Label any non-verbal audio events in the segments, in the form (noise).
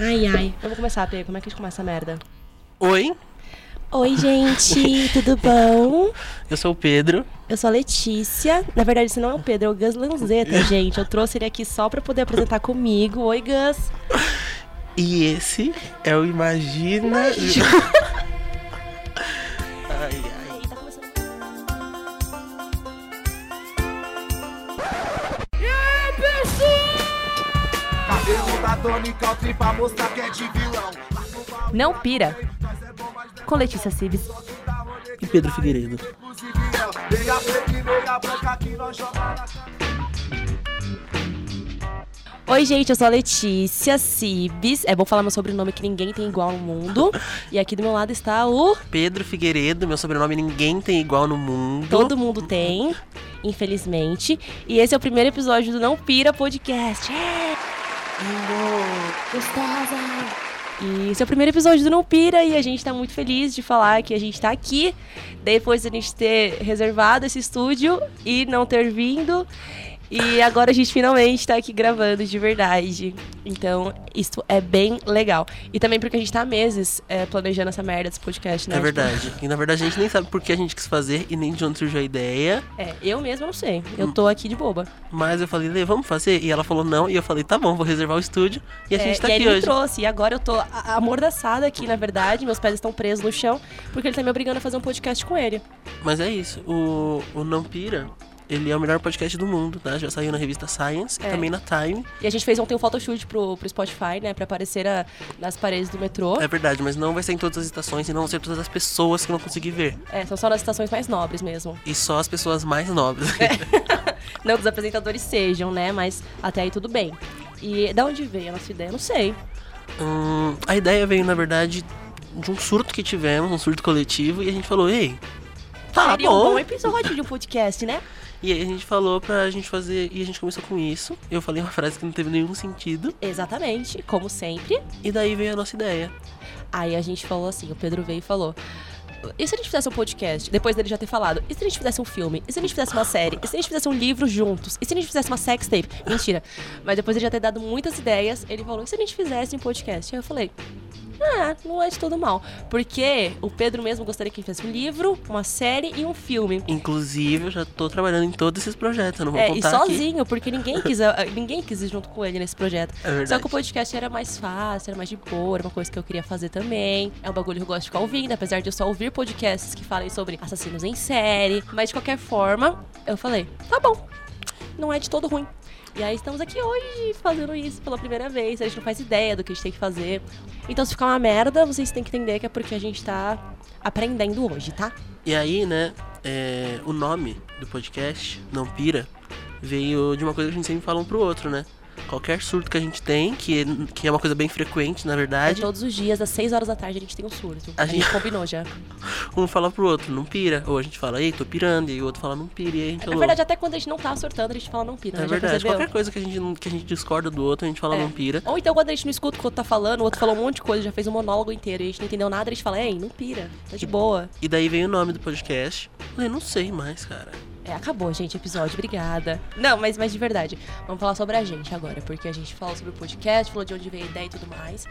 Ai, ai. Vamos começar, Pedro. Como é que a gente começa a merda? Oi, Oi, gente. Tudo bom? eu sou o Pedro. Eu sou a Letícia. Na verdade, esse não é o Pedro, é o Gus Lanzetta, (laughs) gente. Eu trouxe ele aqui só pra poder apresentar comigo. Oi, Gus. E esse é o Imagina. ai, Pra mostrar que é de vilão. Não pira. Com Letícia Cibes. E Pedro Figueiredo. Oi, gente, eu sou a Letícia Cibes. É bom falar meu sobrenome que ninguém tem igual no mundo. E aqui do meu lado está o Pedro Figueiredo, meu sobrenome ninguém tem igual no mundo. Todo Mundo Tem, infelizmente. E esse é o primeiro episódio do Não Pira Podcast. É! Gostosa! E esse é o primeiro episódio do Não Pira e a gente tá muito feliz de falar que a gente tá aqui, depois da gente ter reservado esse estúdio e não ter vindo. E agora a gente finalmente tá aqui gravando de verdade. Então, isso é bem legal. E também porque a gente tá há meses é, planejando essa merda desse podcast, né? É verdade. E na verdade a gente nem sabe por que a gente quis fazer e nem de onde surgiu a ideia. É, eu mesma não sei. Eu tô aqui de boba. Mas eu falei, Lê, vamos fazer? E ela falou não. E eu falei, tá bom, vou reservar o estúdio. E a É, gente tá e aqui ele me hoje. trouxe. E agora eu tô amordaçada aqui, na verdade. Meus pés estão presos no chão, porque ele tá me obrigando a fazer um podcast com ele. Mas é isso. O, o Não Pira, ele é o melhor podcast do mundo, tá? Já saiu na revista Science É. e também na Time. E a gente fez ontem um photoshoot pro, pro Spotify, né? Pra aparecer a- nas paredes do metrô. É verdade, mas não vai ser em todas as estações e não vão ser todas as pessoas que vão conseguir ver. É, são só nas estações mais nobres mesmo. E só as pessoas mais nobres. (laughs) Não que os apresentadores sejam, né? Mas até aí tudo bem. E da onde veio a nossa ideia? Não sei. Hum, a ideia veio, na verdade, de um surto que tivemos, um surto coletivo, e a gente falou, ei, tá Seria um bom. bom episódio de um podcast, né? (laughs) E aí a gente falou pra gente fazer, e a gente começou com isso. Eu falei uma frase que não teve nenhum sentido, Exatamente, como sempre. e daí veio a nossa ideia. Aí a gente falou assim, o Pedro veio e falou. E se a gente fizesse um podcast, depois dele já ter falado? E se a gente fizesse um filme? E se a gente fizesse uma série? E se a gente fizesse um livro juntos? E se a gente fizesse uma sex tape? Mentira. Mas depois de já ter dado muitas ideias, ele falou: e se a gente fizesse um podcast? Aí eu falei: ah, não é de todo mal. Porque o Pedro mesmo gostaria que fizesse um livro, uma série e um filme. Inclusive, eu já tô trabalhando em todos esses projetos, eu não vou É, e contar aqui. sozinho, porque ninguém (laughs) quis, ah, ninguém quis ir junto com ele nesse projeto. É verdade. Só que o podcast era mais fácil, era mais de boa, era uma coisa que eu queria fazer também. É um bagulho que eu gosto de ficar ouvindo, apesar de eu só ouvir podcasts que falem sobre assassinos em série. Mas de qualquer forma, eu falei, tá bom, não é de todo ruim. E aí estamos aqui hoje fazendo isso pela primeira vez. A gente não faz ideia do que a gente tem que fazer. Então se ficar uma merda, vocês têm que entender que é porque a gente tá aprendendo hoje, tá? E aí, né, é, o nome do podcast, Não Pira, veio de uma coisa que a gente sempre fala um pro outro, né? Qualquer surto que a gente tem, que, que é uma coisa bem frequente, na É verdade, todos os dias, às 6 horas da tarde, a gente tem um surto. A A, gente gente- combinou já. um fala pro outro, não pira. Ou a gente fala, ei, tô pirando, e aí o outro fala, não pira, e aí a gente Na verdade, até quando a gente não tá surtando, a gente fala não pira, é né? Verdade, qualquer coisa que a, gente, que a gente discorda do outro, a gente fala, É. não pira. Ou então quando a gente não escuta o que o outro tá falando, o outro falou um monte de coisa, já fez um monólogo inteiro e a gente não entendeu nada, a gente fala, ei, não pira, tá de boa. E daí veio o nome do podcast. Eu não sei mais, cara. É, acabou, gente, episódio, obrigada. Não, mas, mas de verdade, vamos falar sobre a gente agora, porque a gente falou sobre o podcast, falou de onde veio a ideia e tudo mais.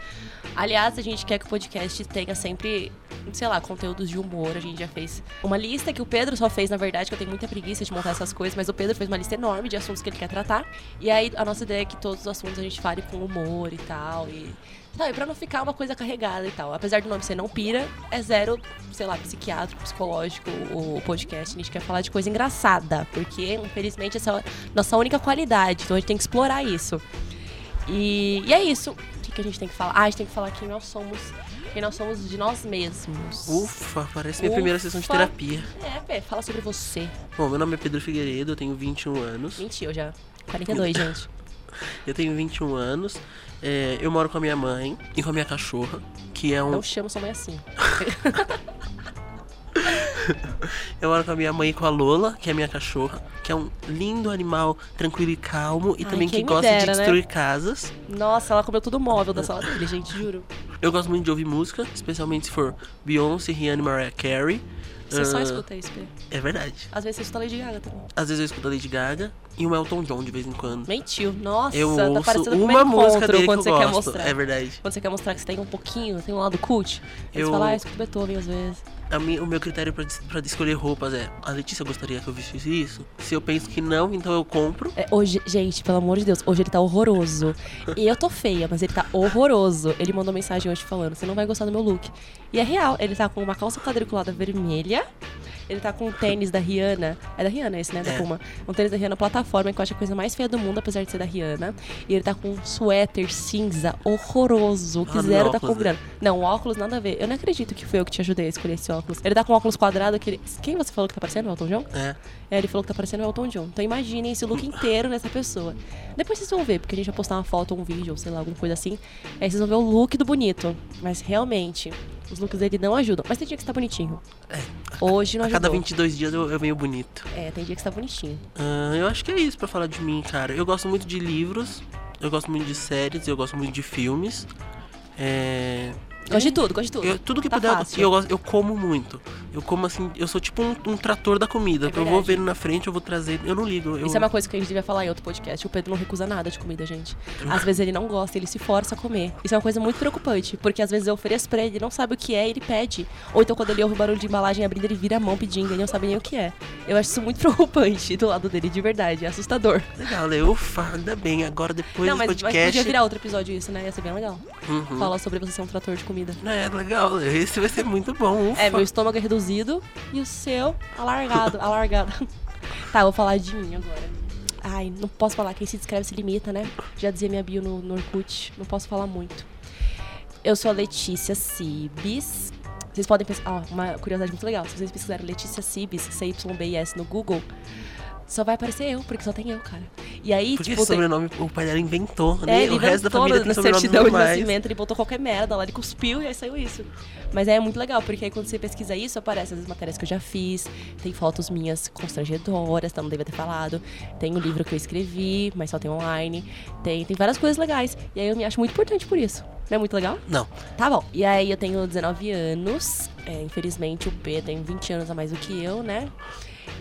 Aliás, a gente quer que o podcast tenha sempre, sei lá, conteúdos de humor. A gente já fez uma lista que o Pedro só fez, na verdade, que eu tenho muita preguiça de montar essas coisas, mas o Pedro fez uma lista enorme de assuntos que ele quer tratar. E aí, a nossa ideia é que todos os assuntos a gente fale com humor e tal, e... Sabe, pra não ficar uma coisa carregada e tal. Apesar do nome ser Não Pira, é zero, sei lá, psiquiátrico, psicológico o podcast. A gente quer falar de coisa engraçada, porque, infelizmente, essa é a nossa única qualidade. Então a gente tem que explorar isso. E, e é isso. O que, que a gente tem que falar? Ah, a gente tem que falar quem nós somos. Quem nós somos de nós mesmos. Ufa, parece minha primeira sessão de Ufa. terapia. É, Pê, fala sobre você. Bom, meu nome é Pedro Figueiredo, eu tenho 21 anos. Mentiu já. 42, (laughs) gente. Eu tenho 21 anos. É, eu moro com a minha mãe e com a minha cachorra, que é um. Não chama sua mãe assim. (laughs) Eu moro com a minha mãe e com a Lola, que é a minha cachorra, que é um lindo animal tranquilo e calmo e Ai, também que gosta dera, de né? destruir casas. Nossa, ela comeu tudo móvel da sala dele, gente, juro. Eu gosto muito de ouvir música, especialmente se for Beyoncé, Rihanna e Mariah Carey. Você só Ah, escuta isso, P. É verdade. Às vezes você escuta Lady Gaga também. Às vezes eu escuto a Lady Gaga e o Elton John de vez em quando. Mentiu. Nossa, eu tá ouço parecendo uma música dele que quando eu você quer gosto. mostrar. É verdade. Quando você quer mostrar que você tem um pouquinho, tem um lado cult. Aí Eu- você fala, ah, eu escuto Beethoven às vezes. O meu critério pra escolher roupas é: a Letícia gostaria que eu vestisse isso? Se eu penso que não, então eu compro. É, hoje, gente, pelo amor de Deus, hoje ele tá horroroso. E eu tô feia, mas ele tá horroroso. Ele mandou mensagem hoje falando: você não vai gostar do meu look. E é real, ele tá com uma calça quadriculada vermelha. Ele tá com um tênis da Rihanna. É da Rihanna esse, né? Da É. Puma. Um tênis da Rihanna plataforma, que eu acho a coisa mais feia do mundo, apesar de ser da Rihanna. E ele tá com um suéter cinza horroroso, que Ah, zero tá óculos, combinando. Não, o óculos nada a ver. Eu não acredito que foi eu que te ajudei a escolher esse óculos. Ele tá com um óculos quadrado que ele... Quem você falou que tá parecendo, Elton John? É. É, ele falou que tá parecendo o Elton John. Então imaginem esse look inteiro nessa pessoa. Depois vocês vão ver, porque a gente vai postar uma foto ou um vídeo, ou sei lá, alguma coisa assim. Aí vocês vão ver o look do bonito. Mas realmente, os looks dele não ajudam. Mas tem dia que você tá bonitinho. É. Hoje não A cada ajudou. 22 dias eu, eu venho bonito. É, tem dia que você tá bonitinho. Ah, eu acho que é isso pra falar de mim, cara. Eu gosto muito de livros, eu gosto muito de séries, eu gosto muito de filmes. É. Gosto de tudo, gosto de tudo. Eu- tudo que Tá puder, eu- fácil. eu, gosto- eu como muito. Eu como assim, eu sou tipo um, um trator da comida. É que eu vou vendo na frente, eu vou trazer. Eu não ligo. Eu, Isso é uma coisa que a gente devia falar em outro podcast. O Pedro não recusa nada de comida, gente. Às vezes ele não gosta, ele se força a comer. Isso é uma coisa muito preocupante, porque às vezes eu ofereço pra ele, ele não sabe o que é ele pede. Ou então quando ele ouve o barulho de embalagem abrindo, ele vira a mão pedindo, ele não sabe nem o que é. Eu acho isso muito (laughs) preocupante do lado dele, de verdade. É assustador. Legal, né? Ufa, ainda bem. Agora depois não, do mas, mas podcast. podia virar outro episódio isso, né? Ia ser bem legal. Uhum. Falar sobre você ser um trator de comida. É, legal. Esse vai ser muito bom. Ufa. É, meu estômago é reduzido e o seu alargado, (laughs) alargado. tá, vou falar de mim agora. Ai, não posso falar, quem se descreve se limita, né? Já dizia minha bio no, no Orkut, não posso falar muito. Eu sou a Letícia Cibis. Vocês podem pensar, ó, uma curiosidade muito legal. Se vocês pesquisarem Letícia Cibis, C-Y-B-I-S no Google, só vai aparecer eu, porque só tem eu, cara. E aí, Porque tipo, esse tem- sobrenome o pai dela inventou, é, né? ele O resto da família tem sobrenome certidão de nascimento, ele botou qualquer merda lá, ele cuspiu e aí saiu isso. Mas é muito legal, porque aí quando você pesquisa isso, aparecem as matérias que eu já fiz, tem fotos minhas constrangedoras, então não devia ter falado, tem o livro que eu escrevi, mas só tem online, tem, tem várias coisas legais. E aí eu me acho muito importante por isso. Não é muito legal? Não. Tá bom. E aí eu tenho 19 anos, é, infelizmente o P tem 20 anos a mais do que eu, né?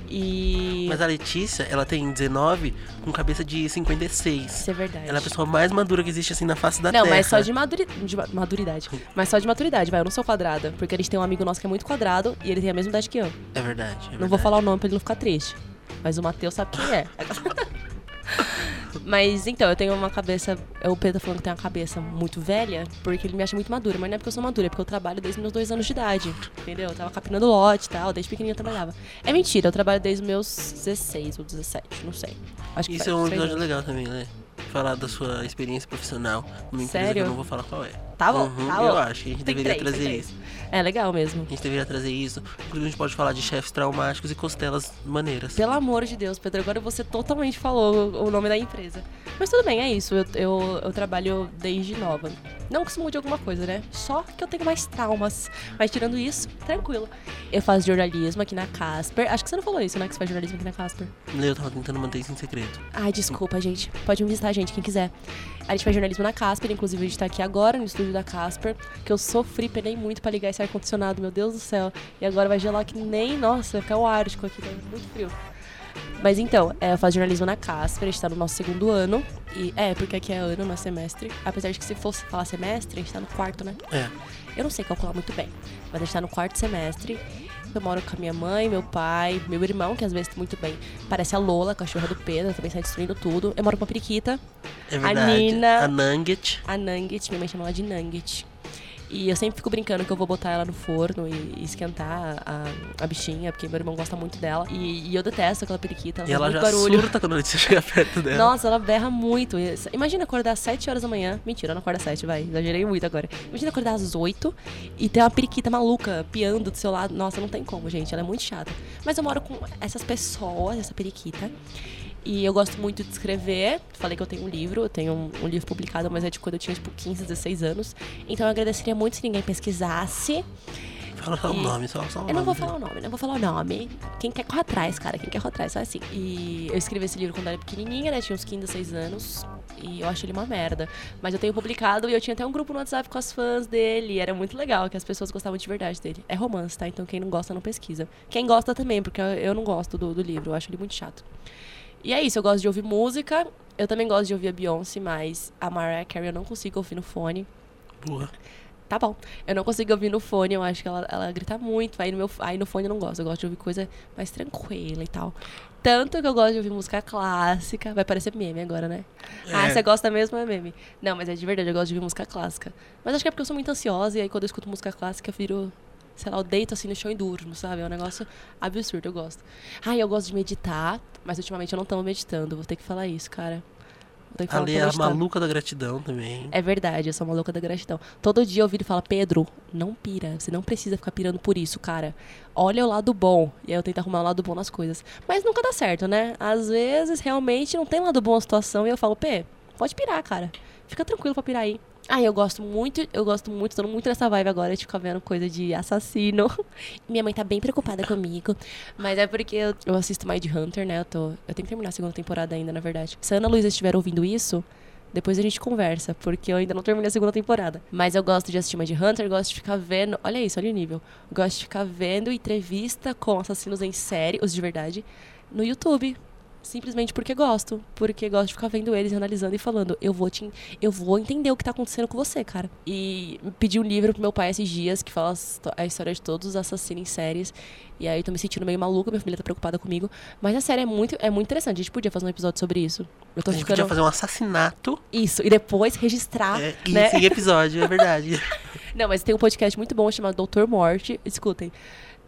E... Mas a Letícia, ela tem 19 com cabeça de 56. Isso é verdade. Ela é a pessoa mais madura que existe assim na face da Não, Terra. mas só de, maduri... de ma- maduridade. Mas só de maturidade, vai. Eu não sou quadrada. Porque a gente tem um amigo nosso que é muito quadrado e ele tem a mesma idade que eu. É verdade. é Não vou verdade. falar o nome pra ele não ficar triste. Mas o Matheus sabe quem é. (laughs) Mas então, eu tenho uma cabeça. O Pedro tá falando que tem uma cabeça muito velha, porque ele me acha muito madura. Mas não é porque eu sou madura, é porque eu trabalho desde meus dois anos de idade. Entendeu? Eu tava capinando lote e tal, desde pequenininha eu trabalhava. É mentira, eu trabalho desde meus 16 ou 17, não sei. Acho que Isso é um episódio legal também, né? Falar da sua experiência profissional numa empresa que Sério? eu não vou falar qual é. Tá bom, Uhum, tá bom. Eu acho que a gente Tem deveria três, trazer isso. É legal mesmo. A gente deveria trazer isso. Inclusive, a gente pode falar de chefes traumáticos e costelas maneiras. Pelo amor de Deus, Pedro, agora você totalmente falou o nome da empresa. Mas tudo bem, é isso. Eu, eu, eu trabalho desde nova. Não que isso mude alguma coisa, né? Só que eu tenho mais traumas. Mas tirando isso, tranquilo. Eu faço jornalismo aqui na Casper. Acho que você não falou isso, né? Que você faz jornalismo aqui na Casper. Eu tava tentando manter isso em segredo. Ai, desculpa, gente. Pode me visitar, gente, quem quiser. A gente faz jornalismo na Casper, inclusive a gente tá aqui agora no estúdio da Casper, que eu sofri, penei muito pra ligar esse ar-condicionado, meu Deus do céu. E agora vai gelar que nem, nossa, ficar o ártico aqui, tá muito frio. Mas então, é, eu faço jornalismo na Casper, a gente tá no nosso segundo ano. E é, porque aqui é ano, não é semestre. Apesar de que se fosse falar semestre, a gente tá no quarto, né? É. Eu não sei calcular muito bem, mas a gente tá no quarto semestre. Eu moro com a minha mãe, meu pai, meu irmão, que às vezes muito bem parece a Lola, a cachorra do Pedro, também sai destruindo tudo. Eu moro com a periquita, É verdade. Nina- A Nugget. a Nugget, minha mãe chama ela de Nugget. E eu sempre fico brincando que eu vou botar ela no forno e, e esquentar a, a bichinha, porque meu irmão gosta muito dela. E, e eu detesto aquela periquita, ela E ela já barulho. surta quando Letícia (laughs) chega perto dela. Nossa, ela berra muito. Imagina acordar às 7 horas da manhã. Mentira, não acorda às 7, vai. Exagerei muito agora. Imagina acordar às 8 e ter uma periquita maluca piando do seu lado. Nossa, não tem como, gente. Ela é muito chata. Mas eu moro com essas pessoas, essa periquita. E eu gosto muito de escrever. Falei que eu tenho um livro, eu tenho um, um livro publicado, mas é de quando eu tinha tipo 15, 16 anos. Então eu agradeceria muito se ninguém pesquisasse. Fala só o nome, só, só o Eu não vou falar o nome, não vou falar o nome. Quem quer correr atrás, cara, quem quer correr atrás, só assim. E eu escrevi esse livro quando eu era pequenininha, né? Tinha uns 15, 16 anos. E eu acho ele uma merda. Mas eu tenho publicado e eu tinha até um grupo no WhatsApp com as fãs dele. Era muito legal, que as pessoas gostavam de verdade dele. É romance, tá? Então quem não gosta, não pesquisa. Quem gosta também, porque eu- eu não gosto do, do livro. Eu acho ele muito chato. E é isso, eu gosto de ouvir música. Eu também gosto de ouvir a Beyoncé, mas a Mariah Carey eu não consigo ouvir no fone. Boa. Tá bom. Eu não consigo ouvir no fone, eu acho que ela, ela grita muito. Aí no, meu, aí no fone eu não gosto. Eu gosto de ouvir coisa mais tranquila e tal. Tanto que eu gosto de ouvir música clássica. Vai parecer meme agora, né? Ah, É. você gosta mesmo, é meme. Não, mas é de verdade, eu gosto de ouvir música clássica. Mas acho que é porque eu sou muito ansiosa e aí quando eu escuto música clássica eu viro. Sei lá, eu deito assim no chão e durmo, sabe? É um negócio absurdo, eu gosto. Ah, eu gosto de meditar, mas ultimamente eu não tô meditando. Vou ter que falar isso, cara. Vou ter que A falar que Lê tô é a maluca da gratidão também. É verdade, eu sou uma louca da gratidão. Todo dia eu ouvi ele falar, Pedro, não pira. Você não precisa ficar pirando por isso, cara. Olha o lado bom. E aí eu tento arrumar o lado bom nas coisas. Mas nunca dá certo, né? Às vezes, realmente, não tem lado bom a situação. E eu falo, Pê, pode pirar, cara. Fica tranquilo pra pirar aí. Ah, eu gosto muito, eu gosto muito, tô muito nessa vibe agora de ficar vendo coisa de assassino. (laughs) Minha mãe tá bem preocupada comigo. Mas é porque eu, eu assisto Mind Hunter, né? Eu, tô, eu tenho que terminar a segunda temporada ainda, na verdade. Se a Ana Luísa estiver ouvindo isso, depois a gente conversa, porque eu ainda não terminei a segunda temporada. Mas eu gosto de assistir Mind Hunter, gosto de ficar vendo. Olha isso, olha o nível. Gosto de ficar vendo entrevista com assassinos em série, os de verdade, no YouTube. Simplesmente porque gosto. Porque gosto de ficar vendo eles, analisando e falando, eu vou te, eu vou entender o que tá acontecendo com você, cara. E pedi um livro pro meu pai esses dias que fala a história de todos os assassinos em séries. E aí eu tô me sentindo meio maluca, minha família tá preocupada comigo. Mas a série é muito, é muito interessante. A gente podia fazer um episódio sobre isso. Eu tô A gente ficando. podia fazer um assassinato Isso, e depois registrar, é, e né? sem episódio, é verdade. (laughs) Não, mas tem um podcast muito bom chamado Doutor Morte. Escutem.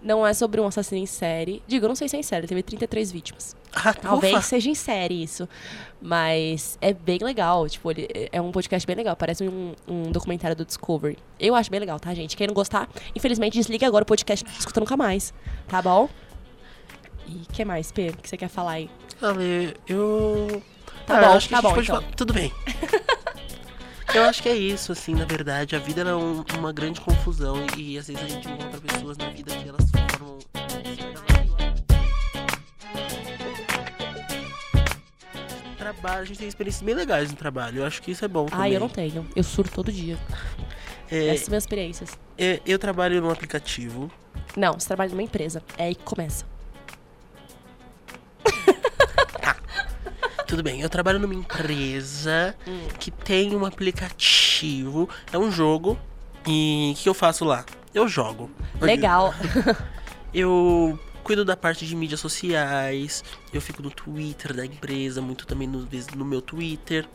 Não é sobre um assassino em série. Digo, eu não sei se é em série, teve 33 vítimas. Ah, Talvez ufa. seja em série isso. Mas é bem legal. Tipo, ele é um podcast bem legal. Parece um, um documentário do Discovery. Eu acho bem legal, tá, gente? Quem não gostar, infelizmente, desliga agora o podcast não escuta nunca mais. Tá bom? E o que mais, Pedro, que você quer falar aí? Ale, eu. Tá Ah, bom, acho que tá a gente bom, pode então. falar- Tudo bem. (laughs) Eu acho que é isso, assim, na verdade. A vida ela é um- uma grande confusão e às vezes a gente encontra pessoas na vida que elas Trabalho, a gente tem experiências bem legais no trabalho. Eu acho que isso é bom. Ah, eu não tenho. Eu surto todo dia. É, Essas são minhas experiências. é, eu trabalho num aplicativo. Não, você trabalha numa empresa. É aí que começa. Tudo bem, eu trabalho numa empresa Hum. que tem um aplicativo. É um jogo. E o que eu faço lá? Eu jogo. Legal. Eu cuido da parte de mídias sociais. Eu fico no Twitter da empresa, muito também no, no meu Twitter.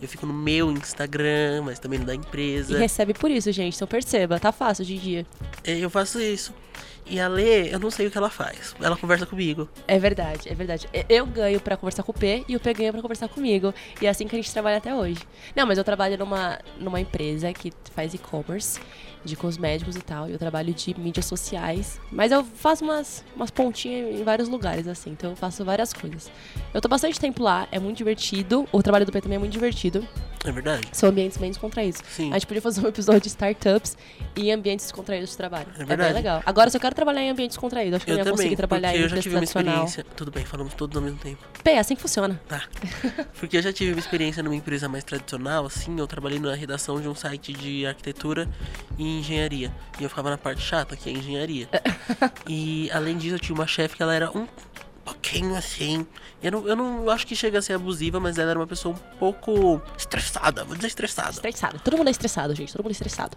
Eu fico no meu Instagram, mas também no da E empresa. recebe por isso, gente. Então perceba, tá fácil hoje em dia. É, Eu faço isso. E a Lê, eu não sei o que ela faz. Ela conversa comigo. É verdade, é verdade. E- Eu ganho pra conversar com o P e o P ganha pra conversar comigo. E é assim que a gente trabalha até hoje. Não, mas eu trabalho numa, numa empresa que faz e-commerce de cosméticos e tal. E eu trabalho de mídias sociais. Mas eu faço umas, umas pontinhas em vários lugares, assim. Então eu faço várias coisas. Eu tô bastante tempo lá, é muito divertido. O trabalho do P também é muito divertido. É verdade? São ambientes bem descontraídos. Sim. A gente podia fazer um episódio de startups e ambientes descontraídos de trabalho. É É, verdade. bem legal. Agora, se eu quero trabalhar em ambiente descontraído, acho que eu, ia também, conseguir trabalhar em eu já tive uma experiência. Tudo bem, falamos todos ao mesmo tempo. Pé, é assim que funciona. Tá. (laughs) Porque eu já tive uma experiência numa empresa mais tradicional, assim, eu trabalhei na redação de um site de arquitetura e engenharia. E eu ficava na parte chata, que é engenharia. e além disso, eu tinha uma chefe que ela era um pouquinho assim. Eu não, eu não acho que chega a ser abusiva, mas ela era uma pessoa um pouco estressada, vou dizer estressada. Estressado. Todo mundo é estressado, gente. Todo mundo é estressado.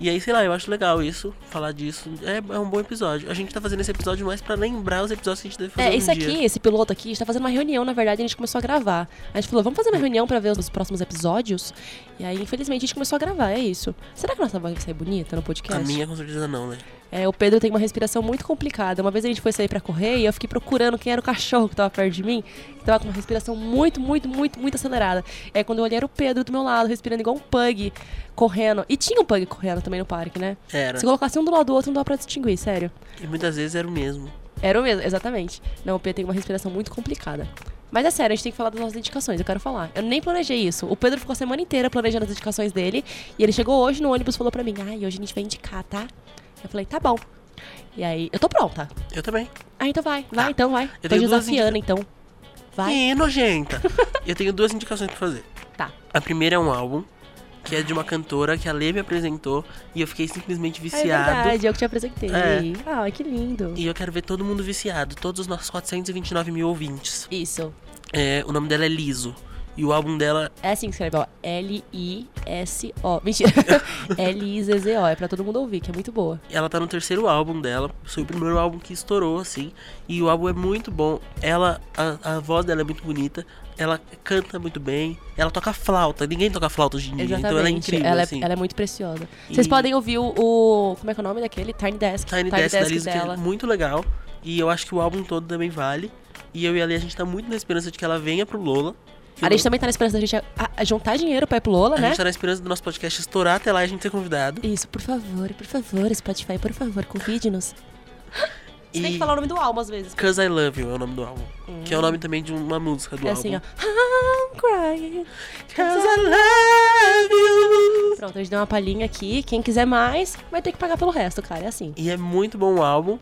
E aí, sei lá, eu acho legal isso, falar disso. É, é um bom episódio. A gente tá fazendo esse episódio mais pra lembrar os episódios que a gente deve fazer É, um esse dia. aqui, esse piloto aqui, a gente tá fazendo uma reunião, na verdade, a gente começou a gravar. A gente falou, vamos fazer uma reunião pra ver os próximos episódios? E aí, infelizmente, a gente começou a gravar, é isso. Será que nossa voz vai sair bonita no podcast? A minha com certeza não, né? É, o Pedro tem uma respiração muito complicada. Uma vez a gente foi sair pra correr e eu fiquei procurando quem era o cachorro que tava perto de mim, que tava com uma respiração muito, muito, muito, muito acelerada. É quando eu olhei era o Pedro do meu lado, respirando igual um pug, correndo. E tinha um pug correndo também no parque, né? Era. Se colocasse um do lado do outro, não dá pra distinguir, sério. E muitas vezes era o mesmo. Era o mesmo, exatamente. Não, o Pedro tem uma respiração muito complicada. Mas é sério, a gente tem que falar das nossas dedicações, eu quero falar. Eu nem planejei isso. O Pedro ficou a semana inteira planejando as dedicações dele. E ele chegou hoje no ônibus e falou pra mim: Ai, hoje a gente vai indicar, tá? Eu falei: Tá bom. E aí, eu tô pronta. Eu também. Ah, então vai, vai, Tá. então vai. Eu tô tenho duas desafiando, então. Vai. Ih, nojenta. (laughs) eu tenho duas indicações pra fazer. Tá. A primeira é um álbum, que é de uma cantora que a Lê me apresentou e eu fiquei simplesmente É viciado. verdade, eu que te apresentei. É. Ah, que lindo. e eu quero ver todo mundo viciado, todos os nossos 429 mil ouvintes. Isso. É, o nome dela é Liso. E o álbum dela É assim que escreve, ó. L-I-S-O. Mentira. (laughs) L-I-Z-Z-O. É pra todo mundo ouvir, que é muito boa. Ela tá no terceiro álbum dela. Foi o primeiro álbum que estourou, assim. E o álbum é muito bom. Ela, a, a voz dela é muito bonita. Ela canta muito bem. Ela toca flauta. Ninguém toca flauta hoje em dia. Exatamente. Então ela é incrível, ela, é- assim. ela é muito preciosa. E- Vocês podem ouvir o, o- Como é que é o nome daquele? Tiny Desk. Tiny Desk da Liso, que é dela. muito legal. E eu acho que o álbum todo também vale. E eu e a Lê, a gente tá muito na esperança de que ela venha pro Lola. A gente também tá na esperança da gente a- a juntar dinheiro pra ir pro Lola, a né? gente tá na esperança do nosso podcast estourar até lá e a gente ser convidado. Isso, por favor, por favor, Spotify, por favor, convide-nos. (laughs) Você tem que falar o nome do álbum às vezes. Cause I Love You é o nome do álbum. Que é o nome também de uma música do É álbum. assim, ó. I'm crying. Cause I love you. Pronto, a gente deu uma palhinha aqui. Quem quiser mais, vai ter que pagar pelo resto, cara. É assim. E é muito bom o álbum.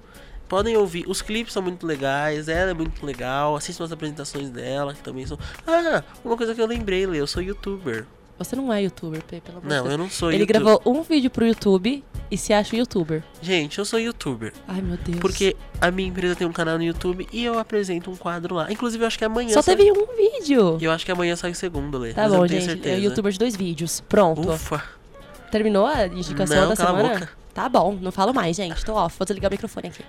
Podem ouvir, os clipes são muito legais, ela é muito legal, assistam as apresentações dela, que também são. Ah, uma coisa que eu lembrei, Lê, eu sou youtuber. Você não é youtuber, P, pelo amor de Não, Deus. eu não sou Ele gravou um vídeo pro YouTube e se acha youtuber. Gente, eu sou youtuber. Ai, meu Deus. Porque a minha empresa tem um canal no YouTube e eu apresento um quadro lá. Inclusive, eu acho que amanhã. Só sai- teve um vídeo. Eu acho que amanhã sai o segundo, Lê. Tá mas eu bom, não tenho gente. certeza. É youtuber de dois vídeos. Pronto. Ufa. Terminou a indicação Não, da semana? Tá bom, não falo mais, gente. Tô off. Vou desligar o microfone aqui.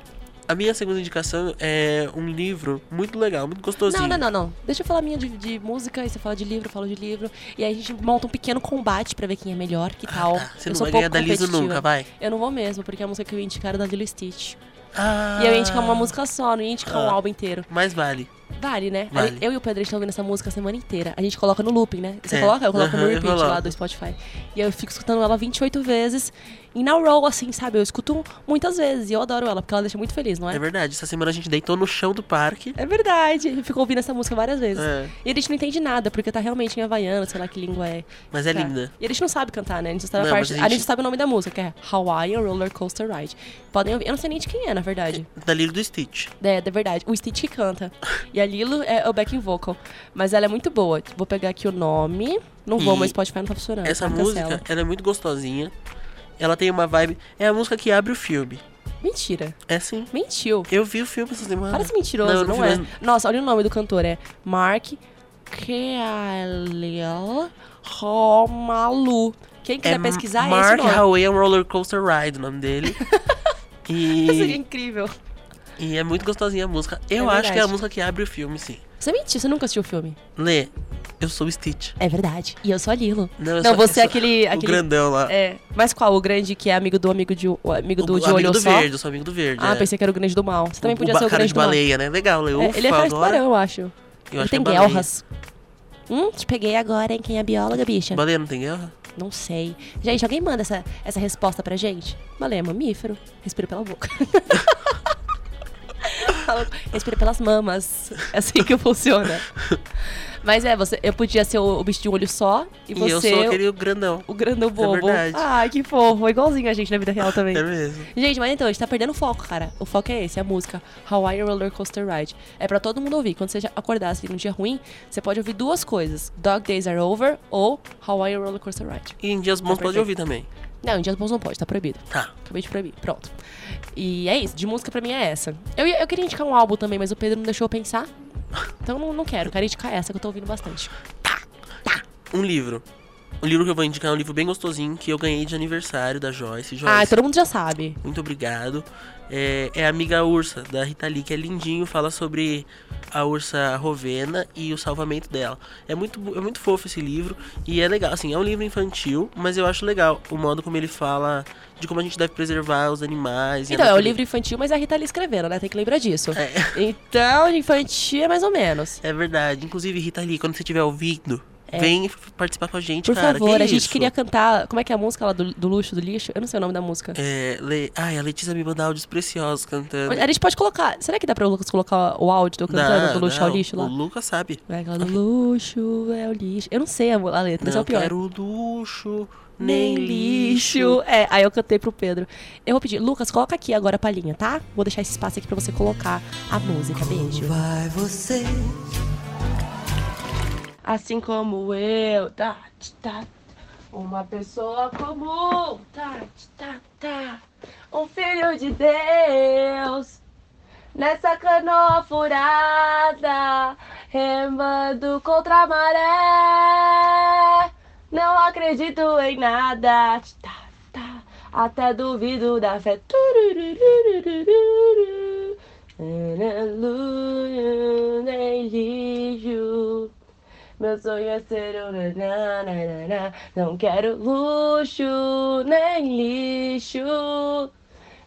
A minha segunda indicação é um livro muito legal, muito gostosinho. Não, não, não, não. Deixa eu falar minha de, de música, aí você fala de livro, eu falo de livro. E aí a gente monta um pequeno combate pra ver quem é melhor, que tal. Tá, você eu não vai um ganhar da Liso nunca, vai? Eu não vou mesmo, porque a música que eu ia indicar era da Lilo Stitch. Ah, E eu ia indicar uma música só, não ia indicar um Ah. álbum inteiro. Mas vale. Vale, né? Vale. Eu e o Pedro gente tá ouvindo essa música a semana inteira. A gente coloca no looping, né? Você É. coloca? Eu coloco no (laughs) repeat lá do Spotify. E eu fico escutando ela 28 vezes. E na roll, assim, sabe? Eu escuto muitas vezes. E eu adoro ela, porque ela deixa muito feliz, não é? É verdade. Essa semana a gente deitou no chão do parque. É verdade. Eu fico ouvindo essa música várias vezes. É. E a gente não entende nada, porque tá realmente em havaiano, sei lá que língua é. Mas é Tá. linda. E a gente não sabe cantar, né? A gente só sabe, a, Não, parte, mas a, a gente... gente- sabe o nome da música, que é Hawaiian Roller Coaster Ride. Podem ouvir. Eu não sei nem de quem é, na verdade. Da Lilo do Stitch. É, é verdade. O Stitch que canta. E a Lilo é o backing vocal. Mas ela é muito boa. Vou pegar aqui o nome. Não vou, E mas Spotify não tá funcionando. Essa então música, cancela. ela é muito gostosinha. Ela tem uma vibe. É a música que abre o filme. Mentira. É sim. Mentiu. Eu vi o filme essa semana. Parece mentiroso, Não, não, é? mesmo. Nossa, olha o nome do cantor. É Mark Kealel Romalu. Quem quiser É pesquisar, é Mark esse nome. Hawaiian Roller Coaster Ride, o nome dele. (laughs) Isso seria e, incrível. e é muito gostosinha a música. Eu É acho que é a música que abre o filme, sim. Você mentiu, você nunca assistiu o filme. Lê, eu sou o Stitch. É verdade. E eu sou a Lilo. Não, eu Não, sou- você eu é sou aquele. O aquele grandão lá. É. Mas qual? O grande que é amigo do amigo de, o amigo do o, de amigo olho do só? verde, eu sou amigo do verde. Ah, é. pensei que era o grande do mal. Você também o, podia o ser o cara grande de do mal. baleia, né? Legal, Lê. É, Ufa, ele é cara de agora. tubarão, eu acho. Eu ele acho tem que é guelras. Hum, te peguei agora, hein? Quem é bióloga, bicha? Baleia não tem guerra? Não sei. Gente, alguém manda essa, essa resposta pra gente? Baleia é mamífero. Respira pela boca. (laughs) Respira pelas mamas. É assim que funciona. Mas é, você, eu podia ser o, o bicho de um olho só e, E, você eu sou aquele grandão. o grandão bobo. verdade. Ai, que fofo. Igualzinho a gente na vida real também. É mesmo. Gente, mas então, a gente tá perdendo o foco, cara. O foco é esse, é a música Hawaiian Roller Coaster Ride. É pra todo mundo ouvir. Quando você acordar assim num dia ruim, você pode ouvir duas coisas: Dog Days Are Over ou Hawaiian Roller Coaster Ride. E em dias bons pode ouvir também. Não, em dias bons não pode, tá proibido. Tá. Acabei de proibir. Pronto. E é isso, de música pra mim é essa. Eu, eu queria indicar um álbum também, mas o Pedro não deixou eu pensar. Então não, não quero, quero indicar essa que eu tô ouvindo bastante. Um livro. O livro que eu vou indicar é um livro bem gostosinho que eu ganhei de aniversário da Joyce. Joyce, Ah, todo mundo já sabe. muito obrigado. É, é a Amiga Ursa, da Rita Lee, que é lindinho, fala sobre a ursa Rovena e o salvamento dela. É muito, é muito fofo esse livro e é legal, assim, é um livro infantil, mas eu acho legal o modo como ele fala de como a gente deve preservar os animais. e Então, é natureza. livro infantil, mas é a Rita Lee escrevendo, né? Tem que lembrar disso. É. Então, infantil é mais ou menos. É verdade. Inclusive, Rita Lee, quando você estiver ouvindo, É. vem participar com a gente, Por cara. favor, que a gente isso? queria cantar. Como é que é a música lá do, do luxo, do lixo? Eu não sei o nome da música. É, Le... Ai, a Letícia me mandou áudios preciosos cantando. A gente pode colocar. Será que dá pra o Lucas colocar o áudio eu cantando Não, do luxo não, ao lixo lá? O Lucas sabe. É aquela do luxo é o lixo. Eu não sei a, a letra, isso é não o pior. quero luxo, Nem lixo. É, aí eu cantei pro Pedro. Eu vou pedir, Lucas, coloca aqui agora a palhinha, tá? Vou deixar esse espaço aqui pra você colocar a música. Beijo. Vai você assim como eu. Tá, tá. Uma pessoa comum. Tá, tá, tá. Um filho de Deus. Nessa canoa furada, remando contra a maré. Não acredito em nada. Tá, tá. Até duvido da fé. Aleluia. Meu sonho é ser um nananana. Não quero luxo, nem lixo.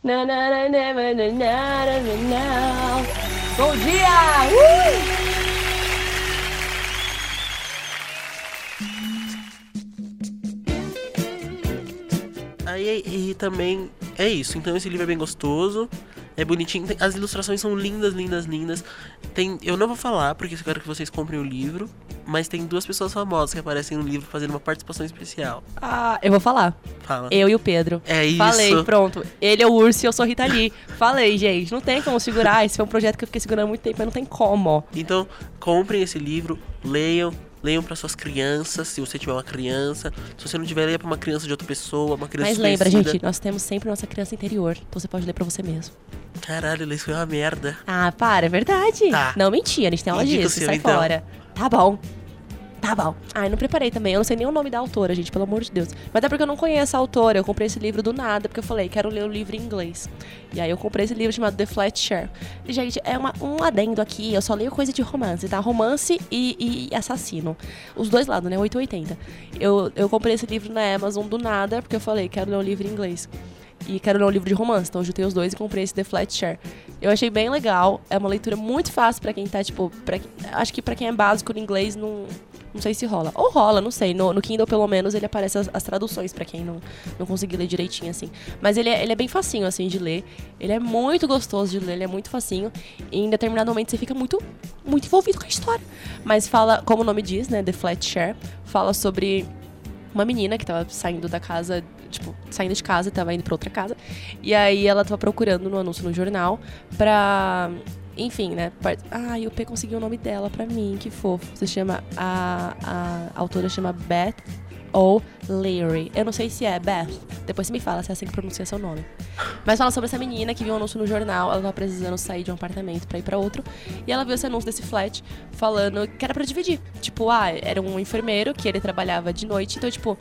Nananana. Bom dia! Uh! Aí e, também é isso. Então esse livro é bem gostoso, é bonitinho. As ilustrações são lindas, lindas, lindas. Tem, eu não vou falar porque eu quero que vocês comprem o livro, mas tem duas pessoas famosas que aparecem no livro fazendo uma participação especial. Ah, eu vou falar. Fala. Eu e o Pedro. É isso. Falei, pronto. Ele é o urso e eu sou Rita Lee. Falei, gente, não tem como segurar. Esse foi um projeto que eu fiquei segurando há muito tempo, mas não tem como. Então, comprem esse livro, leiam, leiam para suas crianças, se você tiver uma criança. Se você não tiver, leia para uma criança de outra pessoa, uma criança Mas lembra, gente, nós temos sempre nossa criança interior. Então você pode ler pra você mesmo. Caralho, isso foi uma merda. Ah, para, é verdade. Tá. Não, mentira, a gente tem aula Indica disso, seu, sai então. fora. Tá bom. Tá bom. Ai, não preparei também. Eu não sei nem o nome da autora, gente, pelo amor de Deus. Mas é porque eu não conheço a autora. Eu comprei esse livro do nada, porque eu falei, quero ler o livro em inglês. E aí eu comprei esse livro chamado The Flat Share. E, gente, é uma- um adendo aqui. Eu só leio coisa de romance, tá? Romance e, e assassino. Os dois lados, né? 880. Eu, eu comprei esse livro na Amazon do nada, porque eu falei, quero ler o livro em inglês. E quero ler um livro de romance, então eu juntei os dois e comprei esse The Flat Share. Eu achei bem legal, é uma leitura muito fácil pra quem tá, tipo, pra, acho que pra quem é básico no inglês não, não sei se rola. Ou rola, não sei. No, no Kindle, pelo menos, ele aparece as, as traduções pra quem não, não conseguir ler direitinho, assim. Mas ele é, ele é bem facinho, assim, de ler. Ele é muito gostoso de ler, ele é muito facinho. E em determinado momento você fica muito, muito envolvido com a história. Mas fala, como o nome diz, né, The Flat Share, fala sobre uma menina que tava saindo da casa, tipo, saindo de casa e tava indo pra outra casa. E aí ela tava procurando no anúncio no jornal pra. Enfim, né? Ah, e o P conseguiu o nome dela pra mim, que fofo. Se chama. A, a autora chama Beth ou Leary. Eu não sei se é Beth. Depois você me fala se é assim que pronuncia seu nome. Mas fala sobre essa menina que viu um anúncio no jornal, ela tava precisando sair de um apartamento pra ir pra outro. E ela viu esse anúncio desse flat falando que era pra dividir. Tipo, ah, era um enfermeiro que ele trabalhava de noite, então, tipo,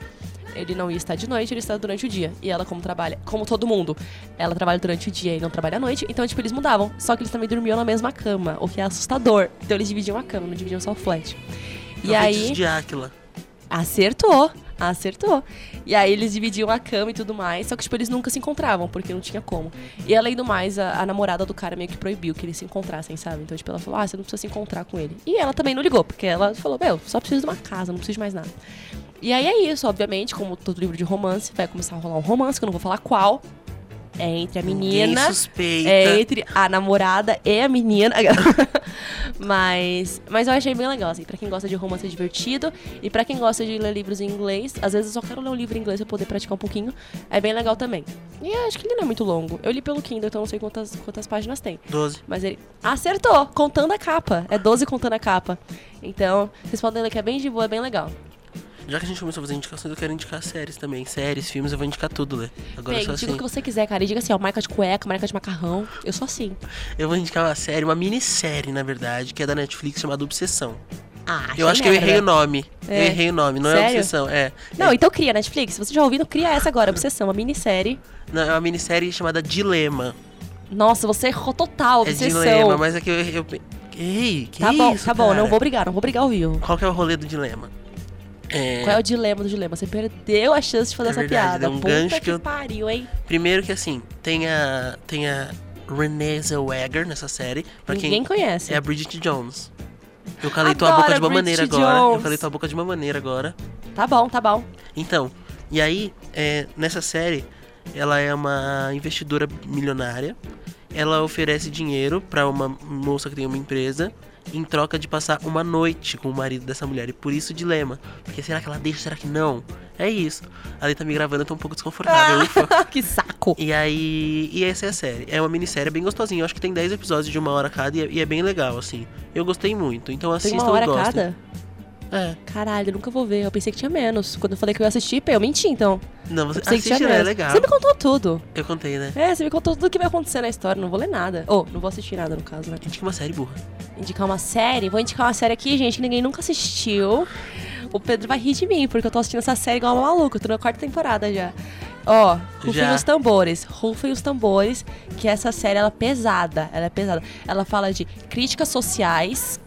ele não ia estar de noite, ele estar durante o dia. E ela, como trabalha, como todo mundo, ela trabalha durante o dia e não trabalha à noite, então, tipo, eles mudavam. Só que eles também dormiam na mesma cama, o que é assustador. Então eles dividiam a cama, não dividiam só o flat. E aí. de Áquila. Acertou, acertou. E aí eles dividiam a cama e tudo mais, só que tipo, eles nunca se encontravam, porque não tinha como. E além do mais, a, a namorada do cara meio que proibiu que eles se encontrassem, sabe? Então, tipo, ela falou, ah, você não precisa se encontrar com ele. E ela também não ligou, porque ela falou, meu, só preciso de uma casa, não preciso de mais nada. E aí é isso, obviamente, como todo livro de romance, vai começar a rolar um romance, que eu não vou falar qual. É entre a menina. Suspeita. É entre a namorada e a menina. (laughs) mas, mas eu achei bem legal, assim, pra quem gosta de romance divertido e pra quem gosta de ler livros em inglês, às vezes eu só quero ler um livro em inglês pra poder praticar um pouquinho, é bem legal também. E acho que ele não é muito longo. Eu li pelo Kindle, então não sei quantas, quantas páginas tem. 12. Mas ele acertou, contando a capa. É 12 contando a capa. Então, vocês podem ler que é bem de boa, é bem legal. Já que a gente começou a fazer indicações, eu quero indicar séries também. Séries, filmes, eu vou indicar tudo, Lê. Agora Bem, só diga assim. o que você quiser, cara. E diga assim, ó, marca de cueca, marca de macarrão. Eu sou assim. Eu vou indicar uma série, uma minissérie, na verdade, que é da Netflix chamada Obsessão. Ah, eu acho que eu errei o nome. É. Eu errei o nome, não é Sério? Obsessão, é. Não, então cria Netflix. Se você já ouviu, cria essa agora, Obsessão, uma minissérie. Não, é uma minissérie chamada Dilema. Nossa, você errou total, É Obsessão. Dilema, mas é que eu. eu... Ei, que tá bom, isso, tá bom, cara? não vou brigar, não vou brigar ao vivo. Qual que é o rolê do dilema? É, Qual é o dilema do dilema? Você perdeu a chance de fazer É essa verdade, piada. um Puta que, eu- pariu, hein? Primeiro que assim, tem a. Tem a Renée Zellweger nessa série. Pra Ninguém quem conhece. é a Bridget Jones. Eu calei tua Adoro boca de uma maneira Bridget agora. Eu Jones. calei tua boca de uma maneira agora. Tá bom, tá bom. Então, e aí, é, nessa série, ela é uma investidora milionária. Ela oferece dinheiro pra uma moça que tem uma empresa em troca de passar uma noite com o marido dessa mulher. E por isso o dilema. Porque será que ela deixa? Será que não? É isso. A Lê tá me gravando, eu tô um pouco desconfortável. (laughs) que saco. E aí. E essa é a série. É uma minissérie bem gostosinha. Eu acho que tem 10 episódios de uma hora cada e é, e é bem legal, assim. Eu gostei muito. Então Tem assistam uma hora e gostem. cada? É. Caralho, eu nunca vou ver. Eu pensei que tinha menos. Quando eu falei que eu ia assistir, eu menti, então. Não, você assiste, né? É menos. legal. Você me contou tudo. Eu contei, né? É, você me contou tudo o que vai acontecer na história. Não vou ler nada. Ou, não vou assistir nada, no caso, né? Indica uma série burra. Indicar uma série. Vou indicar uma série aqui, gente, que ninguém nunca assistiu. O Pedro vai rir de mim, porque eu tô assistindo essa série igual uma maluca. Eu tô na quarta temporada já. Ó, rufem Já. os tambores. Rufem os tambores, que essa série, ela é pesada. Ela é pesada. Ela fala de críticas sociais.